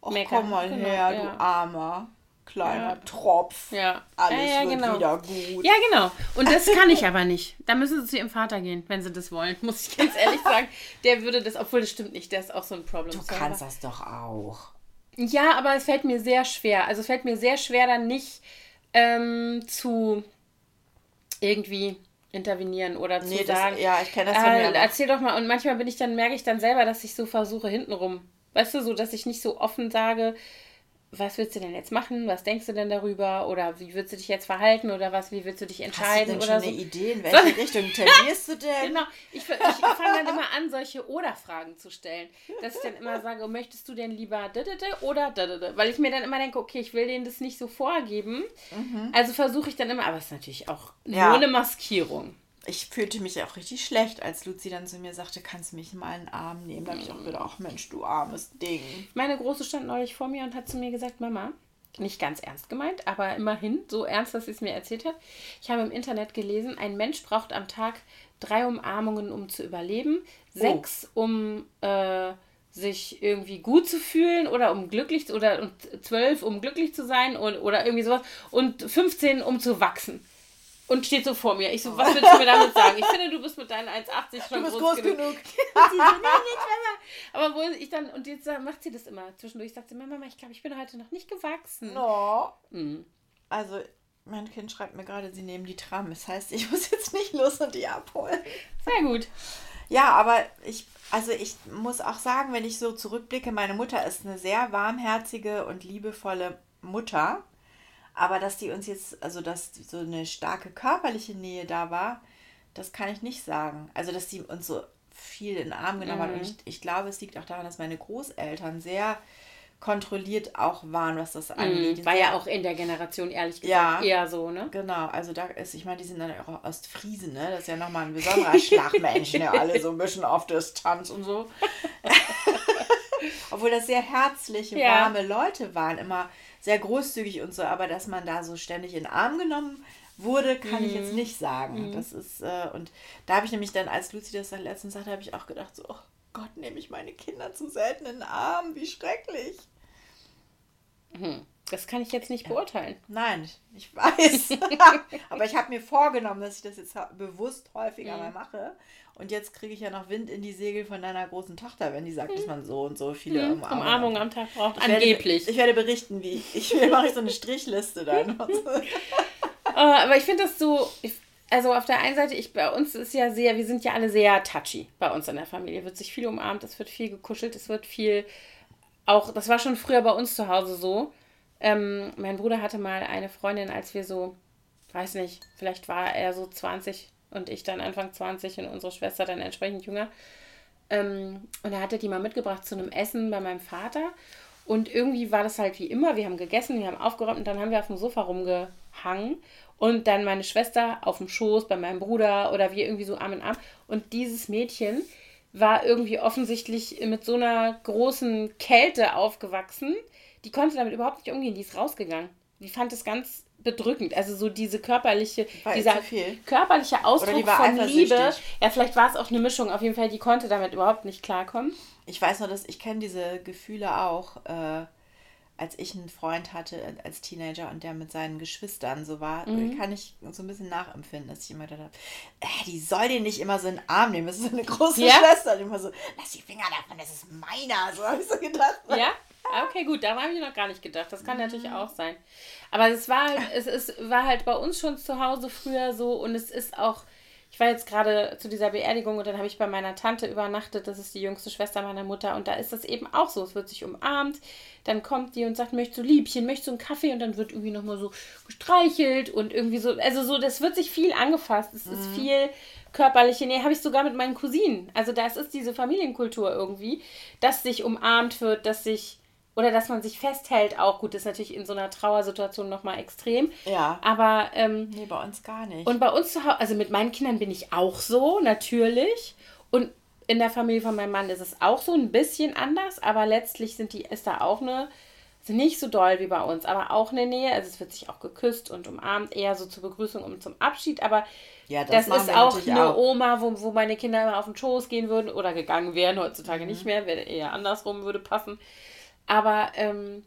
oh, komm mal genau, her, ja. du Armer kleiner ja. Tropf. Ja. Alles ja, ja, wird genau. wieder gut. Ja, genau. Und das kann ich aber nicht. Da müssen sie zu ihrem Vater gehen, wenn sie das wollen, muss ich ganz ehrlich sagen. Der würde das, obwohl das stimmt nicht, der ist auch so ein Problem. Du kannst das doch auch. Ja, aber es fällt mir sehr schwer. Also es fällt mir sehr schwer, dann nicht ähm, zu irgendwie intervenieren oder nee, zu sagen. Das, ja, ich kenne das von äh, mir. Erzähl doch mal. Und manchmal bin ich dann, merke ich dann selber, dass ich so versuche, hintenrum. Weißt du, so, dass ich nicht so offen sage, was willst du denn jetzt machen? Was denkst du denn darüber? Oder wie würdest du dich jetzt verhalten? Oder was, wie willst du dich entscheiden? Hast du denn oder schon so? eine Idee, in welche so. Richtung tendierst du denn? genau. Ich, ich, fange dann immer an, solche Oder-Fragen zu stellen. Dass ich dann immer sage, möchtest du denn lieber oder Weil ich mir dann immer denke, okay, ich will denen das nicht so vorgeben. Mhm. Also versuche ich dann immer, aber es ist natürlich auch ja. nur eine Maskierung ich fühlte mich auch richtig schlecht, als Luzi dann zu mir sagte, kannst du mich mal in den Arm nehmen? Da habe ich auch gedacht, ach Mensch, du armes Ding. Meine Große stand neulich vor mir und hat zu mir gesagt, Mama, nicht ganz ernst gemeint, aber immerhin so ernst, dass sie es mir erzählt hat. Ich habe im Internet gelesen, ein Mensch braucht am Tag drei Umarmungen, um zu überleben, oh. sechs, um äh, sich irgendwie gut zu fühlen oder um glücklich oder und zwölf, um glücklich zu sein oder, oder irgendwie sowas und 15, um zu wachsen und steht so vor mir. Ich so, was willst du mir damit sagen? Ich finde, du bist mit deinen 1,80 schon du bist groß, groß genug. genug. so, nee, nee, Aber wo ich dann, und jetzt macht sie das immer. Zwischendurch sagt sie, Mama, ich glaube, ich bin heute noch nicht gewachsen. No. Mhm. Also, mein Kind schreibt mir gerade, sie nehmen die Tram. Das heißt, ich muss jetzt nicht los und die abholen. Sehr gut. Ja, aber ich, also ich muss auch sagen, wenn ich so zurückblicke, meine Mutter ist eine sehr warmherzige und liebevolle Mutter. Aber dass die uns jetzt, also dass so eine starke körperliche Nähe da war, das kann ich nicht sagen. Also dass die uns so viel in den Arm genommen mhm. hat. Und ich, ich glaube, es liegt auch daran, dass meine Großeltern sehr kontrolliert auch waren, was das angeht. Mhm, war ja auch in der Generation, ehrlich gesagt, ja, eher so, ne? Genau, also da ist, ich meine, die sind dann auch Ostfriesen, ne? Das ist ja nochmal ein besonderer Schlagmensch, ne? Alle so ein bisschen auf Distanz und so. Obwohl das sehr herzliche, ja. warme Leute waren, immer sehr großzügig und so, aber dass man da so ständig in den Arm genommen wurde, kann mhm. ich jetzt mhm. nicht sagen. Mhm. Das ist, äh, und da habe ich nämlich dann, als Lucy das dann letztens sagte, habe ich auch gedacht, so, oh Gott, nehme ich meine Kinder zu selten in den Arm, wie schrecklich. Mhm. Das kann ich jetzt nicht beurteilen. Nein, ich weiß. Aber ich habe mir vorgenommen, dass ich das jetzt bewusst häufiger mhm. mal mache. Und jetzt kriege ich ja noch Wind in die Segel von deiner großen Tochter, wenn die sagt, dass man so und so viele mhm. Umarmungen, Umarmungen am Tag braucht. Ich Angeblich. Werde, ich werde berichten, wie ich, ich mache so eine Strichliste dann. Äh, aber ich finde das so. also auf der einen Seite, ich, bei uns ist ja sehr, wir sind ja alle sehr touchy bei uns in der Familie. Wird sich viel umarmt, es wird viel gekuschelt, es wird viel auch, das war schon früher bei uns zu Hause so. Ähm, mein Bruder hatte mal eine Freundin, als wir so, weiß nicht, vielleicht war er so 20, und ich dann Anfang 20 und unsere Schwester dann entsprechend jünger. Ähm, und er hatte die mal mitgebracht zu einem Essen bei meinem Vater. Und irgendwie war das halt wie immer. Wir haben gegessen, wir haben aufgeräumt und dann haben wir auf dem Sofa rumgehangen. Und dann meine Schwester auf dem Schoß bei meinem Bruder oder wir irgendwie so Arm in Arm. Und dieses Mädchen war irgendwie offensichtlich mit so einer großen Kälte aufgewachsen. Die konnte damit überhaupt nicht umgehen. Die ist rausgegangen. Die fand es ganz bedrückend. Also so diese körperliche, war dieser körperliche Ausdruck die von Liebe. Ja, vielleicht war es auch eine Mischung. Auf jeden Fall, die konnte damit überhaupt nicht klarkommen. Ich weiß nur, dass ich kenne diese Gefühle auch, äh, als ich einen Freund hatte äh, als Teenager und der mit seinen Geschwistern so war, mhm. kann ich so ein bisschen nachempfinden, dass ich immer gedacht habe, äh, die soll den nicht immer so in den Arm nehmen. Das ist so eine große ja? Schwester. Und immer so, lass die Finger davon, das ist meiner. So habe ich so gedacht. Ja? Ah, okay, gut, da habe ich noch gar nicht gedacht. Das kann mhm. natürlich auch sein. Aber es war es ist, war halt bei uns schon zu Hause früher so und es ist auch ich war jetzt gerade zu dieser Beerdigung und dann habe ich bei meiner Tante übernachtet, das ist die jüngste Schwester meiner Mutter und da ist das eben auch so, es wird sich umarmt, dann kommt die und sagt, möchtest du Liebchen, möchtest du einen Kaffee? Und dann wird irgendwie nochmal so gestreichelt und irgendwie so, also so, das wird sich viel angefasst, es mhm. ist viel körperliche Nähe, habe ich sogar mit meinen Cousinen, also das ist diese Familienkultur irgendwie, dass sich umarmt wird, dass sich oder dass man sich festhält, auch gut, das ist natürlich in so einer Trauersituation nochmal extrem. Ja. Aber. Ähm, nee, bei uns gar nicht. Und bei uns zu Hause, also mit meinen Kindern bin ich auch so, natürlich. Und in der Familie von meinem Mann ist es auch so ein bisschen anders, aber letztlich sind die, ist da auch eine, sind nicht so doll wie bei uns, aber auch eine Nähe. Also es wird sich auch geküsst und umarmt, eher so zur Begrüßung und zum Abschied, aber ja, das, das ist auch eine auch. Oma, wo, wo meine Kinder immer auf den Schoß gehen würden oder gegangen wären, heutzutage mhm. nicht mehr, wäre eher andersrum würde passen. Aber ähm,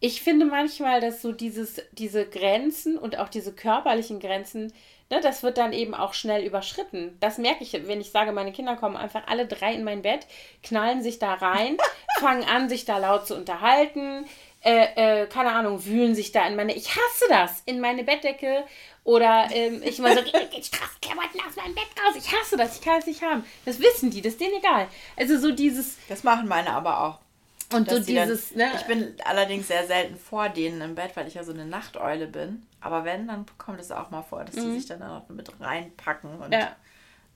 ich finde manchmal, dass so dieses, diese Grenzen und auch diese körperlichen Grenzen, ne, das wird dann eben auch schnell überschritten. Das merke ich, wenn ich sage, meine Kinder kommen einfach alle drei in mein Bett, knallen sich da rein, fangen an, sich da laut zu unterhalten, äh, äh, keine Ahnung, wühlen sich da in meine, ich hasse das, in meine Bettdecke oder ähm, ich mal so, geht Straßenklamotten aus meinem Bett raus, ich hasse das, ich kann es nicht haben. Das wissen die, das ist denen egal. Also so dieses... Das machen meine aber auch. Und so dieses, dann, ne? Ich bin allerdings sehr selten vor denen im Bett, weil ich ja so eine Nachteule bin. Aber wenn, dann kommt es auch mal vor, dass mhm. die sich dann noch mit reinpacken und ja.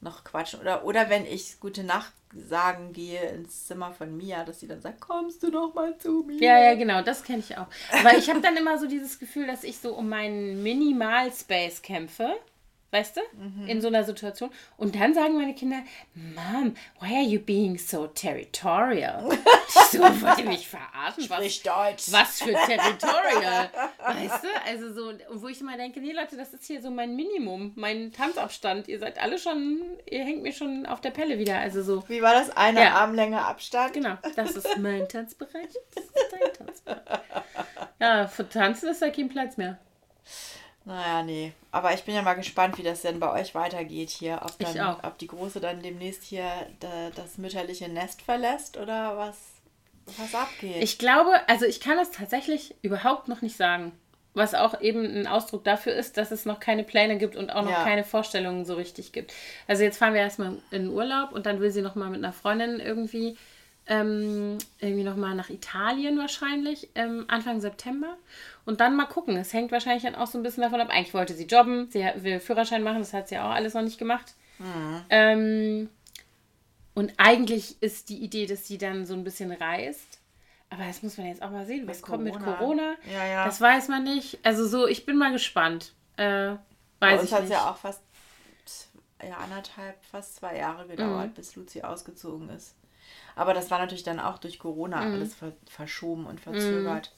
noch quatschen. Oder, oder wenn ich gute Nacht sagen gehe ins Zimmer von Mia, dass sie dann sagt, kommst du noch mal zu mir? Ja, ja, genau, das kenne ich auch. Weil ich habe dann immer so dieses Gefühl, dass ich so um meinen Minimal-Space kämpfe weißt du, mhm. in so einer Situation. Und dann sagen meine Kinder, Mom, why are you being so territorial? so, wollt ihr mich verarschen? Sprich was, Deutsch. Was für territorial, weißt du? Also so, wo ich immer denke, nee Leute, das ist hier so mein Minimum, mein Tanzabstand. Ihr seid alle schon, ihr hängt mir schon auf der Pelle wieder, also so. Wie war das? Eine ja. Armlänge Abstand? Genau, das ist mein Tanzbereich, das ist dein Tanzbereich. Ja, für Tanzen ist da kein Platz mehr. Naja, nee. Aber ich bin ja mal gespannt, wie das denn bei euch weitergeht hier. Ob, dann, ob die Große dann demnächst hier das mütterliche Nest verlässt oder was, was abgeht. Ich glaube, also ich kann das tatsächlich überhaupt noch nicht sagen. Was auch eben ein Ausdruck dafür ist, dass es noch keine Pläne gibt und auch noch ja. keine Vorstellungen so richtig gibt. Also jetzt fahren wir erstmal in den Urlaub und dann will sie nochmal mit einer Freundin irgendwie ähm, irgendwie nochmal nach Italien wahrscheinlich, ähm, Anfang September. Und dann mal gucken. Es hängt wahrscheinlich dann auch so ein bisschen davon ab. Eigentlich wollte sie jobben, sie will Führerschein machen, das hat sie auch alles noch nicht gemacht. Mhm. Ähm, und eigentlich ist die Idee, dass sie dann so ein bisschen reist. Aber das muss man jetzt auch mal sehen. Was kommt mit Corona? Ja, ja. Das weiß man nicht. Also so, ich bin mal gespannt. Äh, weiß uns hat es ja auch fast ja, anderthalb, fast zwei Jahre gedauert, mhm. bis Luzi ausgezogen ist. Aber das war natürlich dann auch durch Corona mhm. alles ver verschoben und verzögert.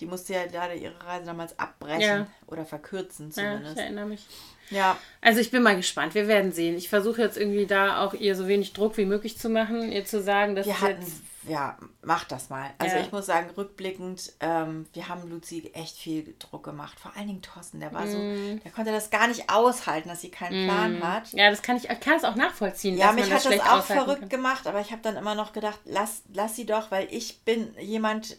Mhm. Die musste ja leider ihre Reise damals abbrechen ja. oder verkürzen zumindest. Ja, ich erinnere mich. Ja. Also ich bin mal gespannt. Wir werden sehen. Ich versuche jetzt irgendwie da auch ihr so wenig Druck wie möglich zu machen, ihr zu sagen, dass wir hatten, jetzt ja, mach das mal. Also ja. ich muss sagen, rückblickend, ähm, wir haben Luzi echt viel Druck gemacht. Vor allen Dingen Thorsten, der war mm. so, der konnte das gar nicht aushalten, dass sie keinen mm. Plan hat. Ja, das kann ich, kann es auch nachvollziehen. Ja, mich das hat das auch verrückt kann. gemacht, aber ich habe dann immer noch gedacht, lass, lass sie doch, weil ich bin jemand,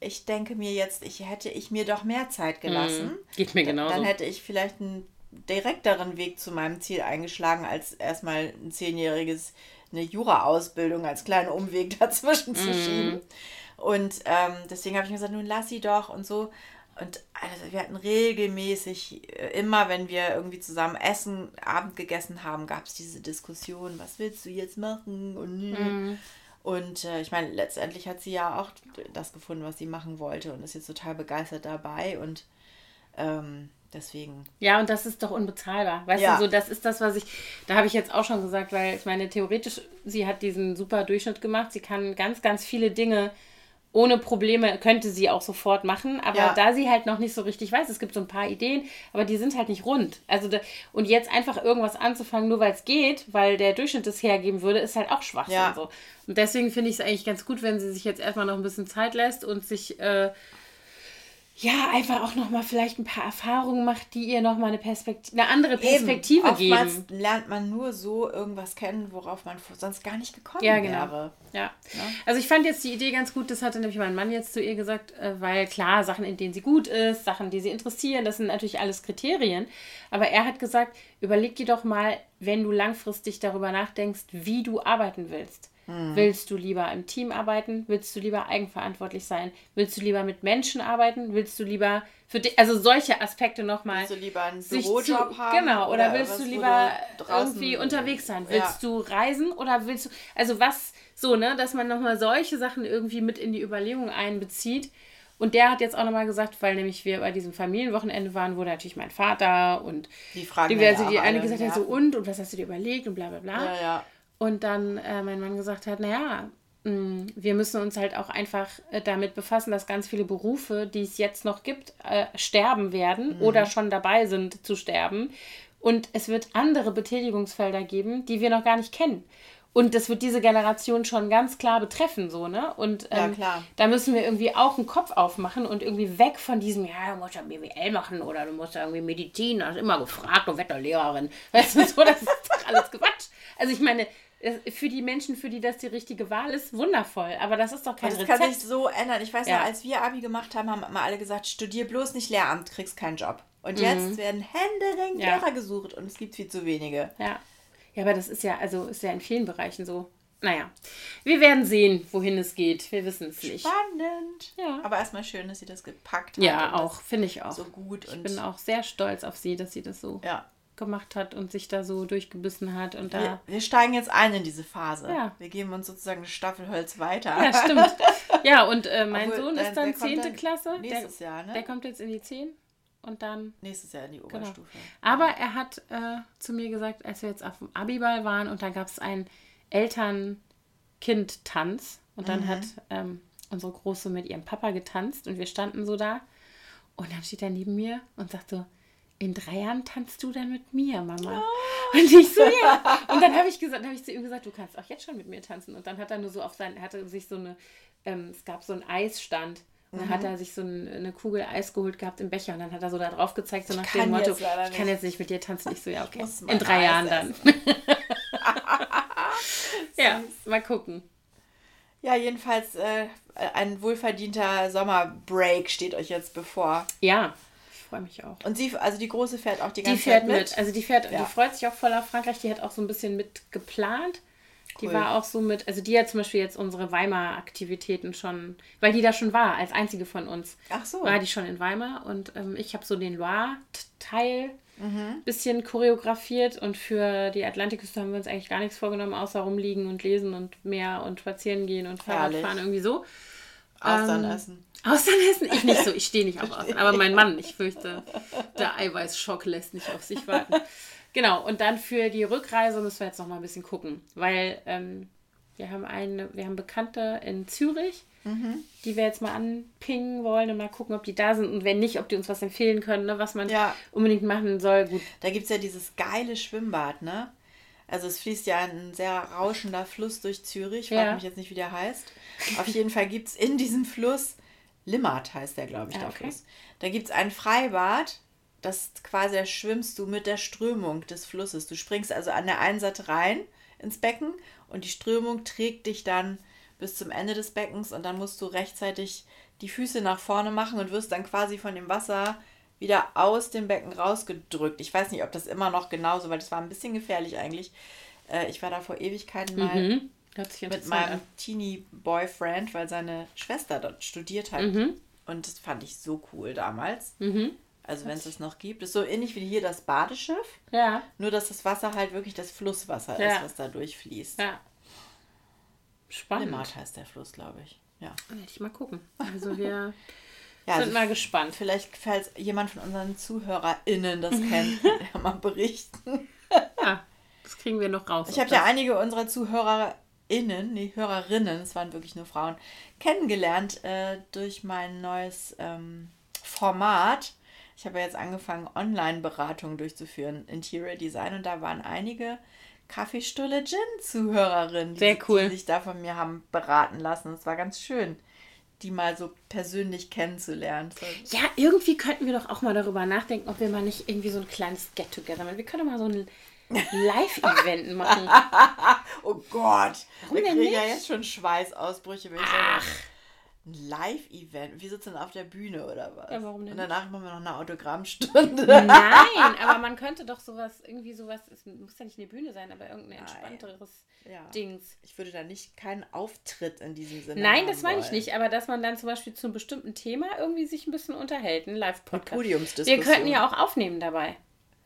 ich denke mir jetzt, ich hätte ich mir doch mehr Zeit gelassen. Mm. Geht mir genauso. Dann hätte ich vielleicht einen direkteren Weg zu meinem Ziel eingeschlagen, als erstmal ein zehnjähriges eine Jura-Ausbildung als kleinen Umweg dazwischen zu mhm. schieben. Und ähm, deswegen habe ich mir gesagt, nun lass sie doch und so. Und also wir hatten regelmäßig, äh, immer wenn wir irgendwie zusammen essen, Abend gegessen haben, gab es diese Diskussion, was willst du jetzt machen? Und, mhm. Und äh, ich meine, letztendlich hat sie ja auch das gefunden, was sie machen wollte und ist jetzt total begeistert dabei. Und ähm, Deswegen. Ja, und das ist doch unbezahlbar. Weißt ja. du, so das ist das, was ich, da habe ich jetzt auch schon gesagt, weil ich meine, theoretisch, sie hat diesen super Durchschnitt gemacht. Sie kann ganz, ganz viele Dinge ohne Probleme, könnte sie auch sofort machen. Aber ja. da sie halt noch nicht so richtig weiß, es gibt so ein paar Ideen, aber die sind halt nicht rund. Also, da, und jetzt einfach irgendwas anzufangen, nur weil es geht, weil der Durchschnitt es hergeben würde, ist halt auch Schwachsinn. Ja. So. Und deswegen finde ich es eigentlich ganz gut, wenn sie sich jetzt erstmal noch ein bisschen Zeit lässt und sich. Äh, ja, einfach auch nochmal vielleicht ein paar Erfahrungen macht, die ihr nochmal eine eine andere Perspektive Eben. geben. Oftmals lernt man nur so irgendwas kennen, worauf man sonst gar nicht gekommen ja, genau. wäre. Ja. ja. Also ich fand jetzt die Idee ganz gut, das hatte nämlich mein Mann jetzt zu ihr gesagt, äh, weil klar, Sachen, in denen sie gut ist, Sachen, die sie interessieren, das sind natürlich alles Kriterien. Aber er hat gesagt, überleg dir doch mal, wenn du langfristig darüber nachdenkst, wie du arbeiten willst. Hm. Willst du lieber im Team arbeiten? Willst du lieber eigenverantwortlich sein? Willst du lieber mit Menschen arbeiten? Willst du lieber für dich, also solche Aspekte nochmal. Willst du lieber einen Bürojob zu, haben? Genau, oder, oder willst du lieber irgendwie unterwegs sein? Willst ja. du reisen oder willst du, also was, so, ne, dass man nochmal solche Sachen irgendwie mit in die Überlegung einbezieht. Und der hat jetzt auch nochmal gesagt, weil nämlich wir bei diesem Familienwochenende waren, wo natürlich mein Vater und die Fragen diverse, ja die eine gesagt hat, so und, und was hast du dir überlegt und bla bla bla. Ja, ja. Und dann äh, mein Mann gesagt hat, naja, mm, wir müssen uns halt auch einfach äh, damit befassen, dass ganz viele Berufe, die es jetzt noch gibt, äh, sterben werden mhm. oder schon dabei sind zu sterben. Und es wird andere Betätigungsfelder geben, die wir noch gar nicht kennen. Und das wird diese Generation schon ganz klar betreffen, so, ne? Und ähm, ja, da müssen wir irgendwie auch einen Kopf aufmachen und irgendwie weg von diesem, ja, du musst ja BWL machen oder du musst ja irgendwie Medizin, hast immer gefragt, du Wetterlehrerin. Weißt du, so, das ist doch alles Quatsch. Also ich meine, für die Menschen, für die das die richtige Wahl ist, wundervoll. Aber das ist doch kein das Rezept. Das kann sich so ändern. Ich weiß ja. noch, als wir Abi gemacht haben, haben immer alle gesagt, studier bloß nicht Lehramt, kriegst keinen Job. Und mhm. jetzt werden Hände ja. Lehrer gesucht und es gibt viel zu wenige. Ja. Ja, aber das ist ja, also ist ja in vielen Bereichen so. Naja, wir werden sehen, wohin es geht. Wir wissen es nicht. Spannend. Ja. Aber erstmal schön, dass sie das gepackt hat. Ja, auch, finde ich auch. So gut. Ich bin auch sehr stolz auf sie, dass sie das so ja gemacht hat und sich da so durchgebissen hat. Und da wir, wir steigen jetzt ein in diese Phase. Ja. Wir geben uns sozusagen eine Staffelholz weiter. Ja, stimmt. Ja, und äh, mein Obwohl, Sohn ist dann 10. Klasse. Nächstes der, Jahr, ne? Der kommt jetzt in die 10 und dann. Nächstes Jahr in die genau. Oberstufe. Genau. Aber er hat äh, zu mir gesagt, als wir jetzt auf dem Abiball waren und da gab es einen Eltern-Kind-Tanz und dann mhm. hat ähm, unsere Große mit ihrem Papa getanzt und wir standen so da und dann steht er neben mir und sagt so, in drei Jahren tanzt du dann mit mir, Mama. Oh. Und ich so, ja. Und dann habe ich gesagt, habe ich zu ihm gesagt, du kannst auch jetzt schon mit mir tanzen. Und dann hat er nur so auf sein, er hatte sich so eine, ähm, es gab so einen Eisstand. Und dann mhm. hat er sich so ein, eine Kugel Eis geholt gehabt im Becher und dann hat er so da drauf gezeigt, so nach dem Motto, ich kann jetzt nicht mit dir tanzen. Ich so, ja, okay. In drei Eis Jahren dann. ja, mal gucken. Ja, jedenfalls äh, ein wohlverdienter Sommerbreak steht euch jetzt bevor. Ja, freue mich auch. Und sie, also die Große fährt auch die ganze die Zeit mit? mit. Also die fährt, ja. die freut sich auch voll auf Frankreich. Die hat auch so ein bisschen mit geplant. Cool. Die war auch so mit, also die hat zum Beispiel jetzt unsere Weimar-Aktivitäten schon, weil die da schon war, als einzige von uns. Ach so. War die schon in Weimar und ähm, ich habe so den Loire-Teil mhm. bisschen choreografiert und für die Atlantikküste haben wir uns eigentlich gar nichts vorgenommen, außer rumliegen und lesen und mehr und spazieren gehen und Fahrradfahren irgendwie so. Austern ähm, essen. Austern essen? Ich nicht so, ich stehe nicht auf Austern. Aber mein Mann, ich fürchte, der Eiweißschock lässt nicht auf sich warten. Genau, und dann für die Rückreise müssen wir jetzt noch mal ein bisschen gucken, weil ähm, wir haben eine, wir haben Bekannte in Zürich, mhm. die wir jetzt mal anpingen wollen und mal gucken, ob die da sind und wenn nicht, ob die uns was empfehlen können, ne, was man ja. unbedingt machen soll. Gut. Da gibt es ja dieses geile Schwimmbad, ne? Also es fließt ja ein sehr rauschender Fluss durch Zürich. Ich ja. mich jetzt nicht, wie der heißt. Auf jeden Fall gibt es in diesem Fluss, Limmat heißt der, glaube ich, ja, der okay. Fluss. Da gibt es ein Freibad, das quasi da schwimmst du mit der Strömung des Flusses. Du springst also an der einen Seite rein ins Becken und die Strömung trägt dich dann bis zum Ende des Beckens und dann musst du rechtzeitig die Füße nach vorne machen und wirst dann quasi von dem Wasser wieder aus dem Becken rausgedrückt. Ich weiß nicht, ob das immer noch genauso, weil das war ein bisschen gefährlich eigentlich. Äh, ich war da vor Ewigkeiten mal mhm. mit meinem Teenie-Boyfriend, weil seine Schwester dort studiert hat. Mhm. Und das fand ich so cool damals. Mhm. Also wenn es das noch gibt. Das ist so ähnlich wie hier das Badeschiff. Ja. Nur, dass das Wasser halt wirklich das Flusswasser ja. ist, was da durchfließt. Ja. Spannend. Limmat heißt der Fluss, glaube ich. Ja. Werde ich mal gucken. Also wir Ja, Sind also mal gespannt. Vielleicht, falls jemand von unseren ZuhörerInnen das kennt, ja mal berichten. ja, das kriegen wir noch raus. Ich habe ja einige unserer ZuhörerInnen, nee, Hörerinnen, es waren wirklich nur Frauen, kennengelernt äh, durch mein neues ähm, Format. Ich habe ja jetzt angefangen, Online-Beratungen durchzuführen, Interior Design, und da waren einige Kaffeestulle Gin-Zuhörerinnen, die, cool. die sich da von mir haben beraten lassen. Das war ganz schön die mal so persönlich kennenzulernen. Ja, irgendwie könnten wir doch auch mal darüber nachdenken, ob wir mal nicht irgendwie so ein kleines Get-Together machen. Wir können mal so ein Live-Event machen. oh Gott. Warum ich kriege ja jetzt schon Schweißausbrüche, wenn ich Ach. sage, ein Live-Event. Wir sitzen auf der Bühne oder was? Ja, warum denn? Und danach machen wir noch eine Autogrammstunde. Nein, aber man könnte doch sowas, irgendwie sowas, es muss ja nicht eine Bühne sein, aber irgendein entspannteres ja. Dings. Ich würde da nicht keinen Auftritt in diesem Sinne Nein, das meine ich nicht, aber dass man dann zum Beispiel zu einem bestimmten Thema irgendwie sich ein bisschen unterhält, ein Live-Podcast. Podiumsdiskussion. Wir könnten ja auch aufnehmen dabei.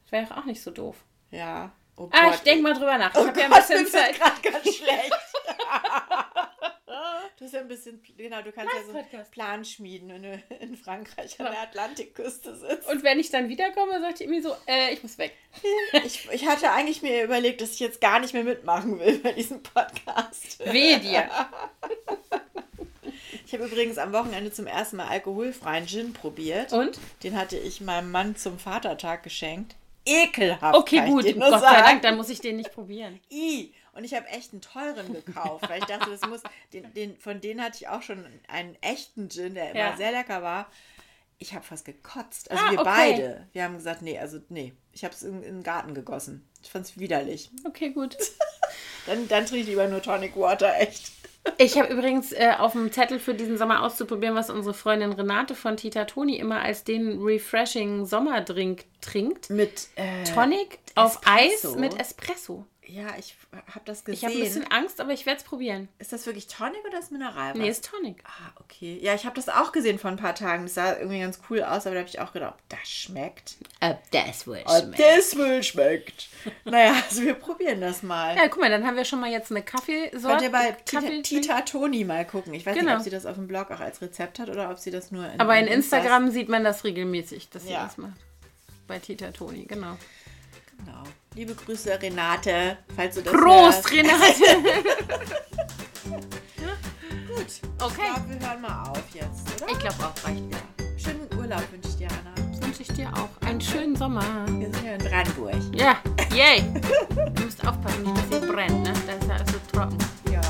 Das wäre auch nicht so doof. Ja. Oh ah, ich denke mal drüber nach. Ich oh habe ja ein bisschen Zeit. gerade ganz schlecht. Du hast ja ein bisschen, genau, du kannst ja so einen Plan schmieden, wenn du in Frankreich an der Atlantikküste sitzt. Und wenn ich dann wiederkomme, sagt ich mir so, äh, ich muss weg. ich, ich hatte eigentlich mir überlegt, dass ich jetzt gar nicht mehr mitmachen will bei diesem Podcast. Wehe dir. Ich habe übrigens am Wochenende zum ersten Mal alkoholfreien Gin probiert. Und? Den hatte ich meinem Mann zum Vatertag geschenkt. Ekelhaft. Okay, gut. Gott sei Dank, dann muss ich den nicht probieren. I. Und ich habe echt einen teuren gekauft, weil ich dachte, das muss, den, den, von denen hatte ich auch schon einen echten Gin, der immer ja. sehr lecker war. Ich habe fast gekotzt. Also ah, wir okay. beide. Wir haben gesagt, nee, also nee. Ich habe es in, in, den Garten gegossen. Ich fand es widerlich. Okay, gut. dann, dann trinke ich lieber nur Tonic Water, echt. Ich habe übrigens äh, auf dem Zettel für diesen Sommer auszuprobieren, was unsere Freundin Renate von Tita Toni immer als den refreshing Sommerdrink trinkt. Mit äh, Tonic auf Espresso. Eis mit Espresso. Ja, ich habe das gesehen. Ich habe ein bisschen Angst, aber ich werde es probieren. Ist das wirklich Tonic oder ist Mineralwasser? Nee, ist Tonic. Ah, okay. Ja, ich habe das auch gesehen vor ein paar Tagen. Das sah irgendwie ganz cool aus, aber da habe ich auch gedacht, das schmeckt. Ob das wohl schmeckt. Ob das wohl schmeckt. naja, also wir probieren das mal. Ja, guck mal, dann haben wir schon mal jetzt eine Kaffeesorte. Könnt ihr bei Kaffee Tita, Toni mal gucken. Ich weiß genau. nicht, ob sie das auf dem Blog auch als Rezept hat oder ob sie das nur in Aber in, in Instagram Instas sieht man das regelmäßig, dass sie ja. das macht. Bei Tita Toni, genau. Genau. Liebe Grüße, Renate, falls du das Prost. Renate! Gut. Okay. Ich glaube, wir hören mal auf jetzt, oder? Ich glaube auch, reicht ja. Schönen Urlaub wünsche ich dir, Anna. Wünsche ich dir auch. Einen schönen Sommer. Wir sind ja in Brandenburg. Ja, yay! du musst aufpassen, nicht, dass ihr brennt, ne? Da ist ja alles so trocken. Ja.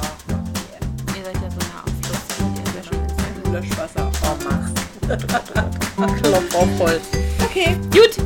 Ihr seid ja so nah auf Fluss. Löschwasser. Oh, mach's. Klopf auf Holz. Okay. Gut.